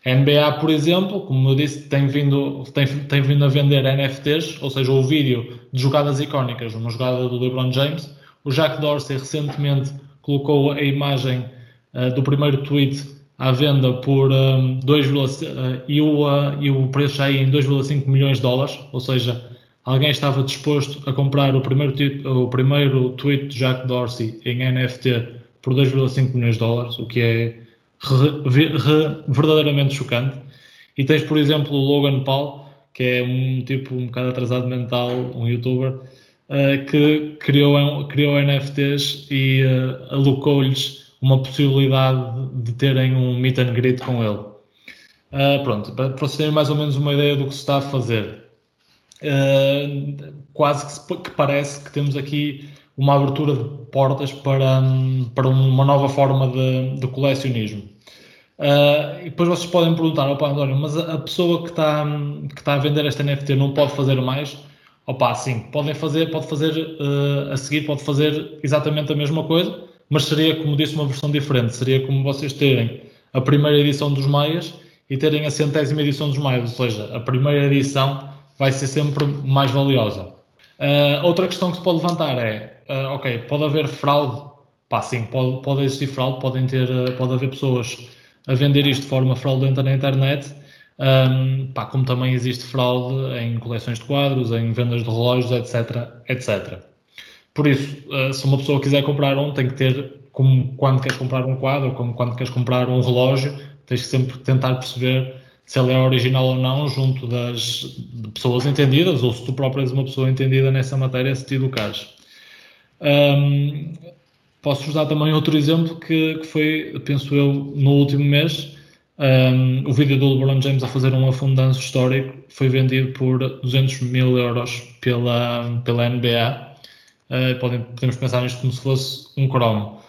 A NBA, por exemplo, como eu disse, tem vindo, tem, tem vindo a vender NFTs, ou seja, o vídeo de jogadas icónicas, uma jogada do LeBron James. O Jack Dorsey recentemente colocou a imagem uh, do primeiro tweet à venda por um, 2, uh, e, o, uh, e o preço ia em 2,5 milhões de dólares, ou seja, alguém estava disposto a comprar o primeiro, o primeiro tweet de Jack Dorsey em NFT por 2,5 milhões de dólares, o que é re, re, verdadeiramente chocante. E tens, por exemplo, o Logan Paul, que é um tipo um bocado atrasado mental, um youtuber, uh, que criou, criou NFTs e uh, alocou-lhes uma possibilidade de terem um meet and greet com ele. Uh, pronto, para vocês terem mais ou menos uma ideia do que se está a fazer. Uh, quase que, que, parece que temos aqui uma abertura de portas para, para uma nova forma de, de colecionismo. Uh, e depois vocês podem perguntar, opa, António, mas a, a pessoa que está, que está a vender esta NFT não pode fazer mais? Opa, sim, podem fazer, pode fazer uh, a seguir, pode fazer exatamente a mesma coisa, mas seria, como disse, uma versão diferente. Seria como vocês terem a primeira edição dos Maias e terem a centésima edição dos Maias, ou seja, a primeira edição vai ser sempre mais valiosa. Uh, outra questão que se pode levantar é, uh, ok, pode haver fraude? Pá, sim, pode, pode existir fraude, podem ter, uh, pode haver pessoas a vender isto de forma fraudulenta na internet, um, pá, como também existe fraude em coleções de quadros, em vendas de relógios, etc, etc. Por isso, se uma pessoa quiser comprar um, tem que ter, como quando queres comprar um quadro, como quando queres comprar um relógio, tens que sempre tentar perceber se ele é original ou não, junto das pessoas entendidas, ou se tu próprio és uma pessoa entendida nessa matéria, se te educares. Um, Posso-vos dar também outro exemplo que, que, foi, penso eu, no último mês. Um, o vídeo do LeBron James a fazer um afundanço histórico foi vendido por 200 mil euros pela, pela NBA. Uh, podem, podemos pensar nisto como se fosse um cromo.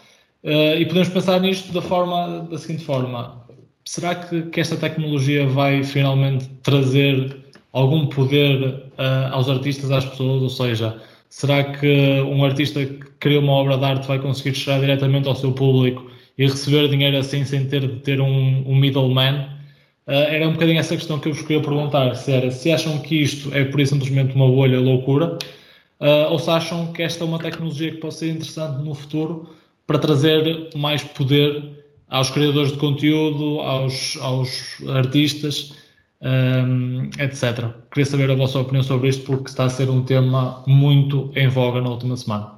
Uh, e podemos pensar nisto da, forma, da seguinte forma: será que, que esta tecnologia vai finalmente trazer algum poder uh, aos artistas, às pessoas? Ou seja, será que um artista que cria uma obra de arte vai conseguir chegar diretamente ao seu público e receber dinheiro assim sem ter de ter um, um middleman? Uh, era um bocadinho essa questão que eu vos queria perguntar: se, era, se acham que isto é por simplesmente uma bolha loucura, uh, ou se acham que esta é uma tecnologia que pode ser interessante no futuro para trazer mais poder aos criadores de conteúdo, aos, aos artistas, um, etc. Queria saber a vossa opinião sobre isto, porque está a ser um tema muito em voga na última semana.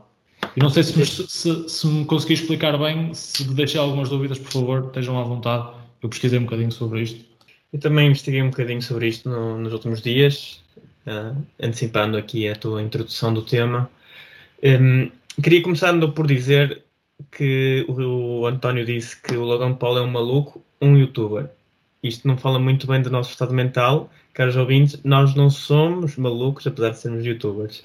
E não sei se me, se, se me consegui explicar bem, se deixei algumas dúvidas, por favor, estejam à vontade. Eu pesquisei um bocadinho sobre isto. Eu também investiguei um bocadinho sobre isto no, nos últimos dias, uh, antecipando aqui a tua introdução do tema. Um, queria começar por dizer que o, António disse que o Logan Paul é um maluco, um youtuber isto não fala muito bem do nosso estado mental, caros ouvintes, nós não somos malucos, apesar de sermos youtubers.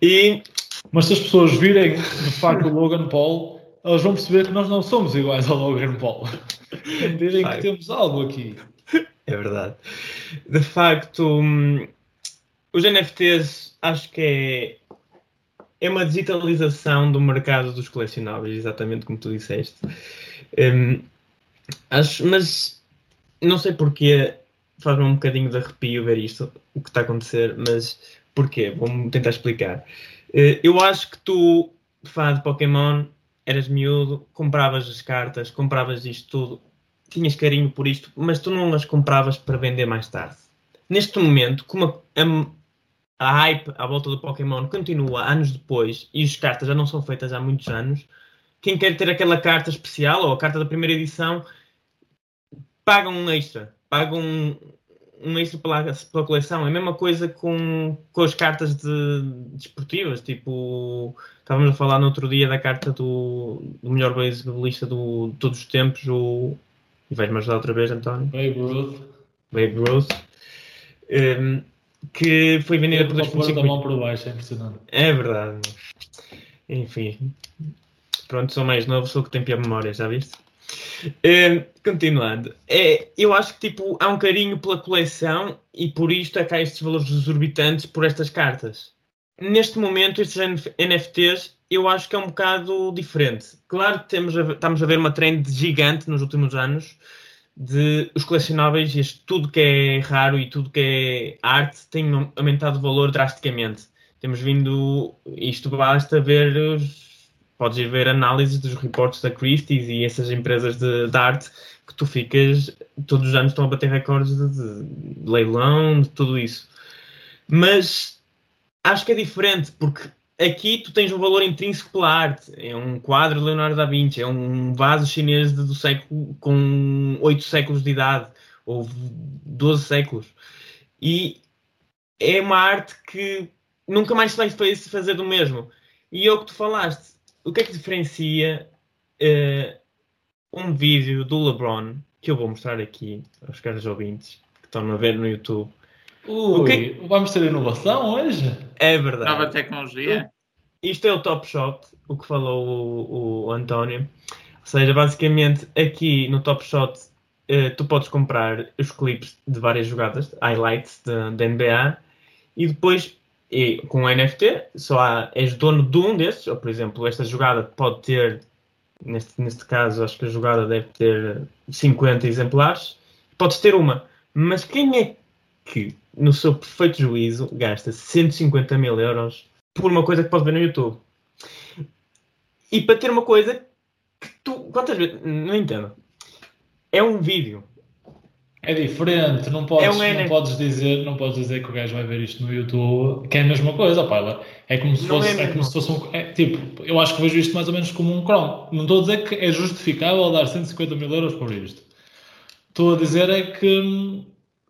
E... Mas se as pessoas virem de facto o Logan Paul, elas vão perceber que nós não somos iguais ao Logan Paul. Entenderem que temos algo aqui. É verdade. De facto, hum, os NFTs acho que é, é uma digitalização do mercado dos colecionáveis, exatamente como tu disseste. Um, acho, mas não sei porquê, faz-me um bocadinho de arrepio ver isto, o que está a acontecer, mas porquê? Vou-me tentar explicar. Eh, eu acho que tu, fã de Pokémon, eras miúdo, compravas as cartas, compravas isto tudo, tinhas carinho por isto, mas tu não as compravas para vender mais tarde. Neste momento, como a, a hype à volta do Pokémon continua anos depois e as cartas já não são feitas há muitos anos, quem quer ter aquela carta especial ou a carta da primeira edição pagam um extra, pagam um, um extra pela, pela coleção. É a mesma coisa com, com as cartas de, desportivas, tipo, estávamos a falar no outro dia da carta do, do melhor beisbolista do, de todos os tempos, o. E vais-me ajudar outra vez, António? Babe Ruth. Babe Ruth. Um, que foi vendida por 2,5 da mão por baixo, é impressionante. É verdade. Enfim. Pronto, sou mais novo, sou o que tem pior memória, já viste? Uh, continuando, é, eu acho que tipo, há um carinho pela coleção e por isto é que há estes valores exorbitantes por estas cartas. Neste momento, estes NFTs eu acho que é um bocado diferente. Claro que temos a, estamos a ver uma trend gigante nos últimos anos de os colecionáveis, este, tudo que é raro e tudo que é arte tem aumentado o valor drasticamente. Temos vindo, isto basta ver os podes ir ver análises dos reportes da Christie's e essas empresas de, de, arte que tu ficas, todos os anos estão a bater recordes de, de, leilão, de tudo isso. Mas acho que é diferente, porque aqui tu tens um valor intrínseco pela arte. É um quadro de Leonardo da Vinci, é um vaso chinês do século com oito séculos de idade, ou 12 séculos. E é uma arte que nunca mais se vai fazer do mesmo. E é o que tu falaste, o que é que diferencia uh, um vídeo do LeBron que eu vou mostrar aqui aos caros ouvintes que estão a ver no YouTube? Ui, que... vamos ter inovação hoje? É verdade. Nova tecnologia. Isto é o Top Shot, o que falou o, o António. Ou seja, basicamente aqui no Top Shot uh, tu podes comprar os clipes de várias jogadas, highlights da NBA, e depois e com o NFT, só há, és dono de um desses, ou por exemplo, esta jogada pode ter, neste, neste caso, acho que a jogada deve ter 50 exemplares, podes ter uma. Mas quem é que, no seu perfeito juízo, gasta 150 mil euros por uma coisa que pode ver no YouTube? E para ter uma coisa que tu. Quantas vezes. Não entendo. É um vídeo. É diferente, não podes, é um não, podes dizer, não podes dizer que o gajo vai ver isto no YouTube, que é a mesma coisa, pá, é como se fosse, é, é como se fosse um, é, tipo, eu acho que vejo isto mais ou menos como um Chrome. Não estou a dizer que é justificável dar 150 mil euros por isto. Estou a dizer é que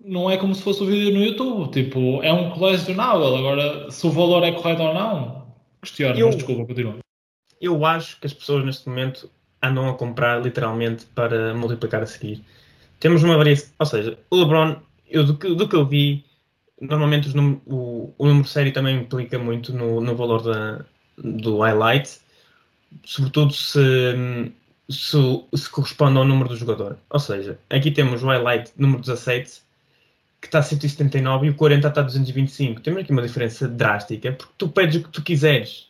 não é como se fosse o um vídeo no YouTube, tipo, é um colecionável, agora se o valor é correto ou não, questiono, eu, mas desculpa, continua. Eu acho que as pessoas neste momento andam a comprar literalmente para multiplicar a seguir temos uma variação. Ou seja, o LeBron, eu, do, que, do que eu vi, normalmente o, o número sério também implica muito no, no valor da, do highlight, sobretudo se, se, se corresponde ao número do jogador. Ou seja, aqui temos o highlight número 17, que está a 179 e o 40 está a 225. Temos aqui uma diferença drástica, porque tu pedes o que tu quiseres.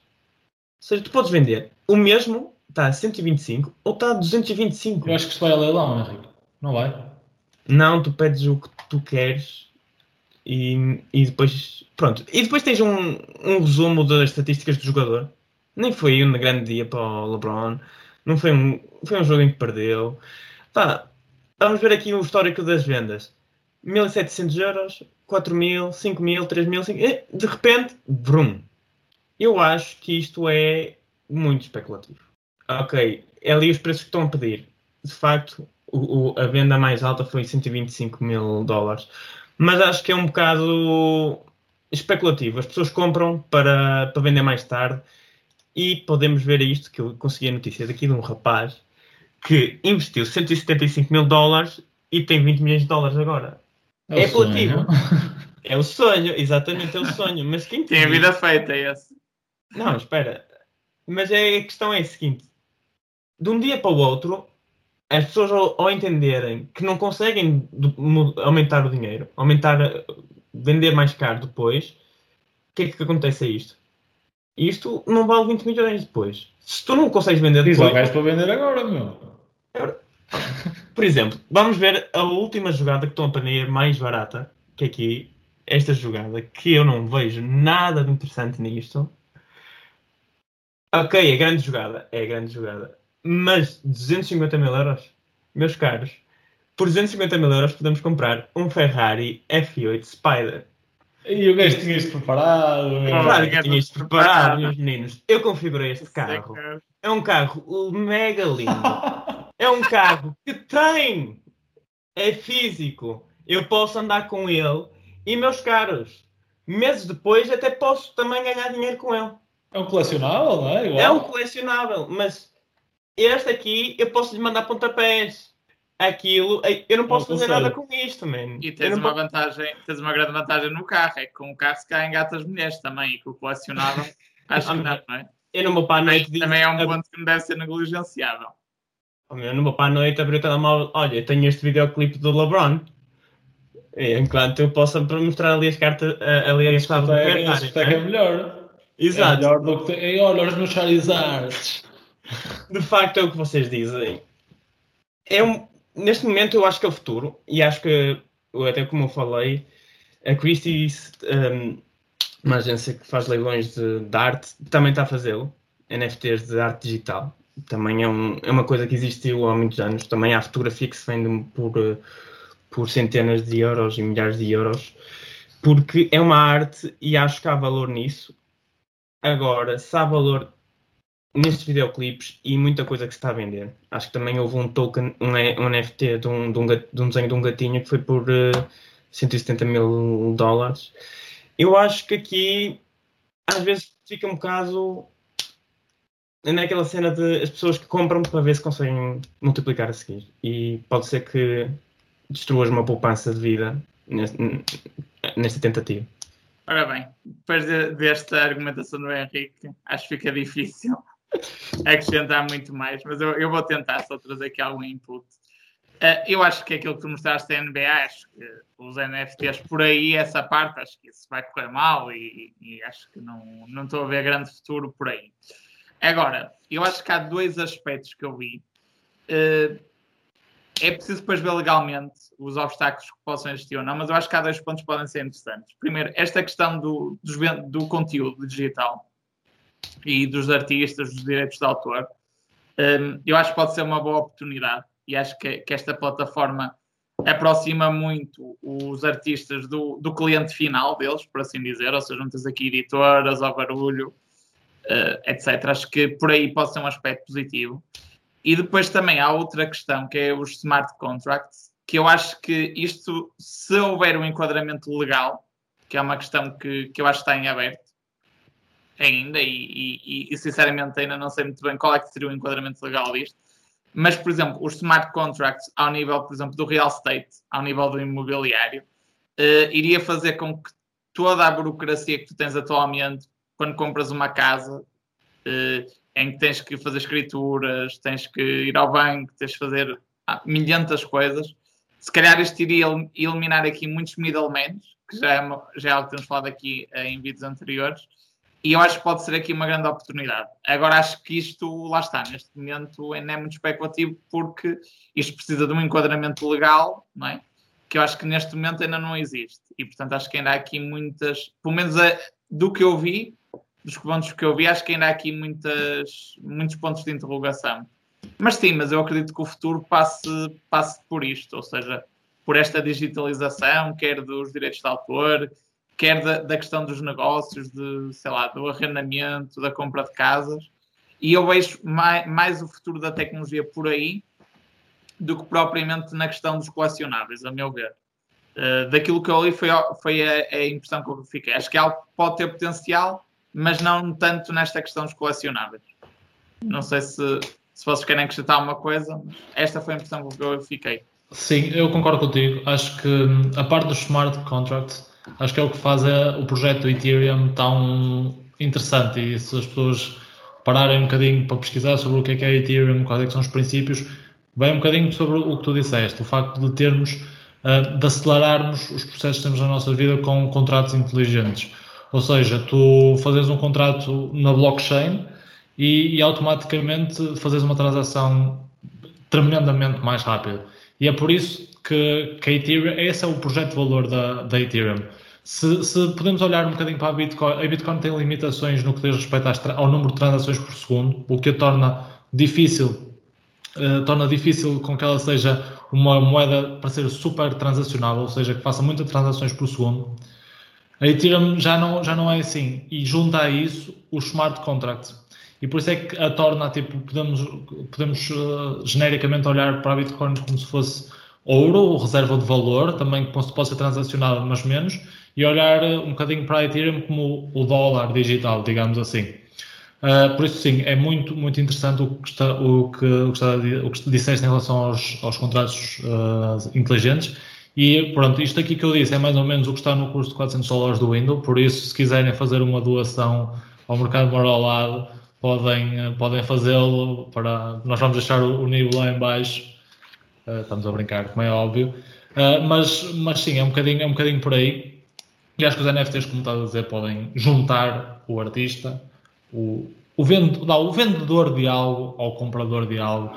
Ou seja, tu podes vender o mesmo, está a 125 ou está a 225. Eu acho que isto vai a leilão, Henrique. Não vai? Não, tu pedes o que tu queres e, e depois. Pronto. E depois tens um, um resumo das estatísticas do jogador. Nem foi um grande dia para o LeBron. Não foi um, foi um jogo em que perdeu. Pá, vamos ver aqui o histórico das vendas. 1.700 euros, 4.000, 5.000, 3.000, 5.000. De repente, brum. Eu acho que isto é muito especulativo. Ok, é ali os preços que estão a pedir. De facto, o, o, a venda mais alta foi 125 mil dólares. Mas acho que é um bocado especulativo. As pessoas compram para, para vender mais tarde e podemos ver isto, que eu consegui a notícia daqui de um rapaz que investiu 175 mil dólares e tem 20 milhões de dólares agora. É, É o sonho. apelativo. É o sonho, exatamente, é o sonho. Mas quem Tem a vida feita esse. Não, espera. Mas é, a questão é a seguinte: de um dia para o outro, as pessoas ao, ao entenderem que não conseguem aumentar o dinheiro, aumentar, vender mais caro depois, o que é que acontece a isto? Isto não vale 20 milhões depois. Se tu não consegues vender Diz ao depois, gajo para vender agora, meu. por exemplo, vamos ver a última jogada que estão a planear mais barata, que aqui, esta jogada, que eu não vejo nada de interessante nisto. Ok, é grande jogada, é grande jogada. Mas 250 mil euros, meus caros, por 250 mil euros podemos comprar um Ferrari F8 Spider. E o gajo tinha isto preparado. meu. Claro. Claro que tinha isto preparado, preparado. meus meninos. Eu configurei este carro. É um carro mega lindo. É um carro que tem. É físico. Eu posso andar com ele. E, meus caros, meses depois até posso também ganhar dinheiro com ele. É um colecionável, não é? Igual. É um colecionável, mas este aqui eu posso lhe mandar pontapés. Aquilo, eu não posso Não fazer nada com isto, man. E tens uma posso- vantagem, tens uma grande vantagem no carro, é que com o carro se cá engata as mulheres também, e com o colecionável, acho que não, não é? Eu não vou para a noite Também, é um ponto que não deve ser negligenciável. Meu, Eu não vou para a noite abrir o telemóvel. Olha, eu tenho este videoclipe do LeBron. E, enquanto eu posso mostrar ali as cartas, ali as chaves do Esse Ferrari, spec é melhor. É Exato. melhor do que tem. Olha os meus Charizards. De facto é o que vocês dizem. É um, neste momento eu acho que é o futuro e acho que, até como eu falei, a Christie's, um, uma agência que faz leilões de, de arte, também está a fazê-lo. NFTs de arte digital. Também é, um- é uma coisa que existiu há muitos anos. Também há fotografia que se vende por, eh, por centenas de euros e milhares de euros. Porque é uma arte e acho que há valor nisso. Agora, se há valor nestes videoclipes e muita coisa que se está a vender. Acho que também houve um token, um, um NFT de um, de, um, de um desenho de um gatinho que foi por eh, 170 mil dólares. Eu acho que aqui às vezes fica um bocado naquela cena de as pessoas que compram para ver se conseguem multiplicar a seguir. E pode ser que destruas uma poupança de vida nesta tentativa. Ora bem, depois de- desta argumentação do Henrique, acho que fica difícil acrescentar muito mais, mas eu, eu vou tentar só trazer aqui algum input. Eh, eu acho que aquilo que tu mostraste da NBA, acho que os NFTs por aí, essa parte, acho que isso vai correr mal e, e acho que não, não estou a ver grande futuro por aí. Agora, eu acho que há dois aspectos que eu vi. Eh, é preciso depois ver legalmente os obstáculos que possam existir ou não, mas eu acho que há dois pontos que podem ser interessantes. Primeiro, esta questão do, do conteúdo digital e dos artistas, dos direitos de autor, hum, eu acho que pode ser uma boa oportunidade e acho que, que esta plataforma aproxima muito os artistas do, do cliente final deles, por assim dizer, ou seja, não tens aqui editoras ao barulho, eh, etc. Acho que por aí pode ser um aspecto positivo. E depois também há outra questão que é os smart contracts, que eu acho que isto, se houver um enquadramento legal, que é uma questão que, que eu acho que está em aberto ainda, e, e- e, sinceramente ainda não sei muito bem qual é que seria o enquadramento legal disto, mas, por exemplo, os smart contracts ao nível, por exemplo, do real estate, ao nível do imobiliário, eh, iria fazer com que toda a burocracia que tu tens atualmente, quando compras uma casa, eh, em que tens que fazer escrituras, tens que ir ao banco, tens que fazer ah, milhentas coisas. Se calhar isto iria eliminar aqui muitos middlemen, que já é, já é algo que temos falado aqui eh, em vídeos anteriores, e eu acho que pode ser aqui uma grande oportunidade. Agora, acho que isto, lá está, neste momento ainda é muito especulativo, porque isto precisa de um enquadramento legal, não é? Que eu acho que neste momento ainda não existe. E, portanto, acho que ainda há aqui muitas, pelo menos a, do que eu vi, dos pontos que eu vi, acho que ainda há aqui muitas, muitos pontos de interrogação. Mas sim, mas eu acredito que o futuro passe, passe por isto, ou seja, por esta digitalização, quer dos direitos de autor, quer da, da, questão dos negócios, de, sei lá, do arrendamento, da compra de casas. E eu vejo mais, mais o futuro da tecnologia por aí do que propriamente na questão dos colecionáveis, a meu ver. Uh, daquilo que eu li foi, foi a, a, impressão que eu fiquei. Acho que algo pode ter potencial, mas não tanto nesta questão dos colecionáveis. Não sei se, se vocês querem acrescentar alguma coisa, mas esta foi a impressão que eu fiquei. Sim, eu concordo contigo. Acho que hum, a parte dos smart contracts acho que é o que faz o projeto do Ethereum tão interessante e se as pessoas pararem um bocadinho para pesquisar sobre o que é que é Ethereum, quais é são os princípios, vai um bocadinho sobre o que tu disseste, o facto de termos, uh, de acelerarmos os processos que temos na nossa vida com contratos inteligentes. Ou seja, tu fazes um contrato na blockchain e, e automaticamente fazes uma transação tremendamente mais rápida. E é por isso que, que a Ethereum, esse é o projeto de valor da, da Ethereum. Se, se, podemos olhar um bocadinho para a Bitcoin, a Bitcoin tem limitações no que diz respeito ao número de transações por segundo, o que a torna difícil, uh, torna difícil com que ela seja uma moeda para ser super transacionável, ou seja, que faça muitas transações por segundo. A Ethereum já não, já não é assim. E junta a isso os smart contracts. E por isso é que a torna, tipo, podemos, podemos uh, genericamente olhar para a Bitcoin como se fosse ouro, reserva de valor, também que pode ser transacionada, mas menos, e olhar eh, um bocadinho para a Ethereum como o dólar digital, digamos assim. Uh, por isso, sim, é muito, muito interessante o que, está, o que, o que, está, o que disseste em relação aos, aos contratos uh, inteligentes. E pronto, isto aqui que eu disse é mais ou menos o que está no curso de 400 dólares do Windows, por isso, se quiserem fazer uma doação ao mercado moralado, podem, podem fazê-lo. para Nós vamos deixar o, o nível lá em baixo Uh, estamos a brincar, como é óbvio. Uh, mas, mas sim, é um, bocadinho, é um bocadinho por aí. E acho que os NFTs, como estás a dizer, podem juntar o artista, o, o, vendo, não, o vendedor de algo ao comprador de algo.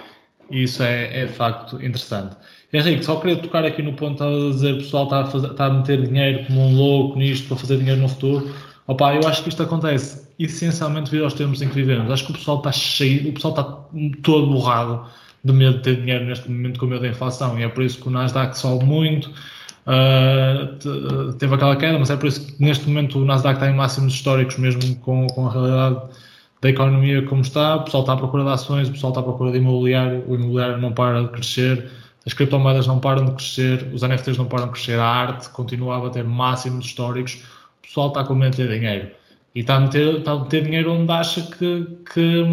E isso é, é de facto interessante. Henrique, só queria tocar aqui no ponto a dizer o pessoal está a, fazer, está a meter dinheiro como um louco nisto para fazer dinheiro no futuro. Opa, eu acho que isto acontece essencialmente devido aos tempos em que vivemos. Acho que o pessoal está cheio, o pessoal está todo borrado de medo de ter dinheiro neste momento com medo da inflação. E é por isso que o Nasdaq sobe muito. Uh, teve aquela queda, mas é por isso que neste momento o Nasdaq está em máximos históricos, mesmo com, com a realidade da economia como está. O pessoal está à procura de ações, o pessoal está à procura de imobiliário, o imobiliário não para de crescer, as criptomoedas não param de crescer, os NFTs não param de crescer, a arte continua a bater máximos históricos. O pessoal está com medo de ter dinheiro e está a meter, está a meter dinheiro onde acha que, que,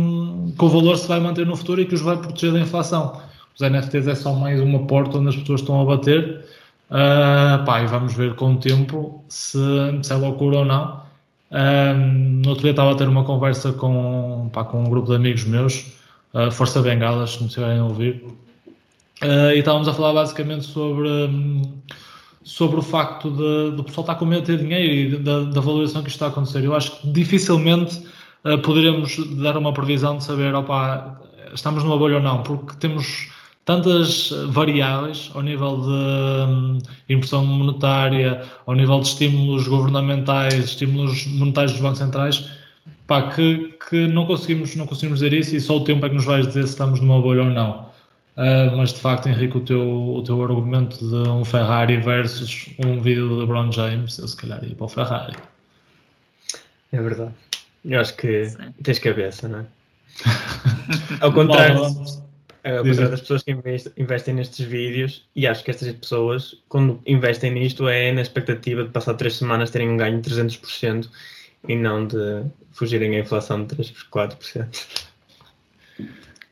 que, o valor se vai manter no futuro e que os vai proteger da inflação. Os NFTs é só mais uma porta onde as pessoas estão a bater. Uh, pá, e vamos ver com o tempo se, se é loucura ou não. Uh, no outro dia estava a ter uma conversa com, pá, com um grupo de amigos meus, uh, Força Bengalas, se me estiverem a ouvir, uh, e estávamos a falar basicamente sobre. Um, sobre o facto de, de o pessoal estar com medo de ter dinheiro e da, da valorização que isto está a acontecer. Eu acho que dificilmente uh, poderemos dar uma previsão de saber, opa, estamos numa bolha ou não, porque temos tantas variáveis ao nível de um, impressão monetária, ao nível de estímulos governamentais, estímulos monetários dos bancos centrais, pá, que, que não, conseguimos, não conseguimos dizer isso e só o tempo é que nos vai dizer se estamos numa bolha ou não. Uh, mas de facto, Henrique, o teu, o teu argumento de um Ferrari versus um vídeo do LeBron James, eu se calhar ia para o Ferrari. É verdade. Eu acho que Sim. tens cabeça, não é? Ao contrário, ao contrário das pessoas que investem nestes vídeos, e acho que estas pessoas, quando investem nisto, é na expectativa de passar três semanas terem um ganho de 300% e não de fugirem à inflação de 3, 4%.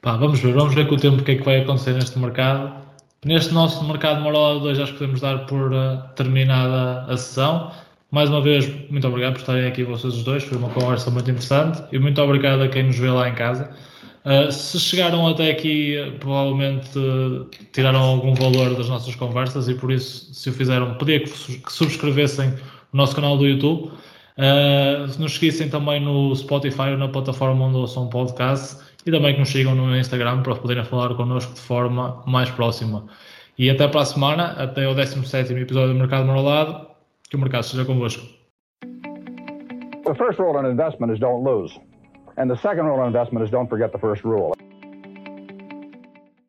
Pá, vamos ver, vamos ver com o tempo o que é que vai acontecer neste mercado. Neste nosso mercado moral 2 acho que podemos dar por uh, terminada a sessão. Mais uma vez, muito obrigado por estarem aqui vocês os dois, foi uma conversa muito interessante e muito obrigado a quem nos vê lá em casa. Uh, se chegaram até aqui, provavelmente uh, tiraram algum valor das nossas conversas e por isso, se o fizeram, pedia que, que subscrevessem o nosso canal do YouTube. Uh, nos seguissem também no Spotify ou na plataforma onde ouçam podcast e também que nos sigam no Instagram para poderem falar connosco de forma mais próxima. E até para a semana, até o 17 episódio do Mercado Marolado. Que o mercado seja convosco. The first rule in investment is don't lose. And the second rule of investment is don't forget the first rule.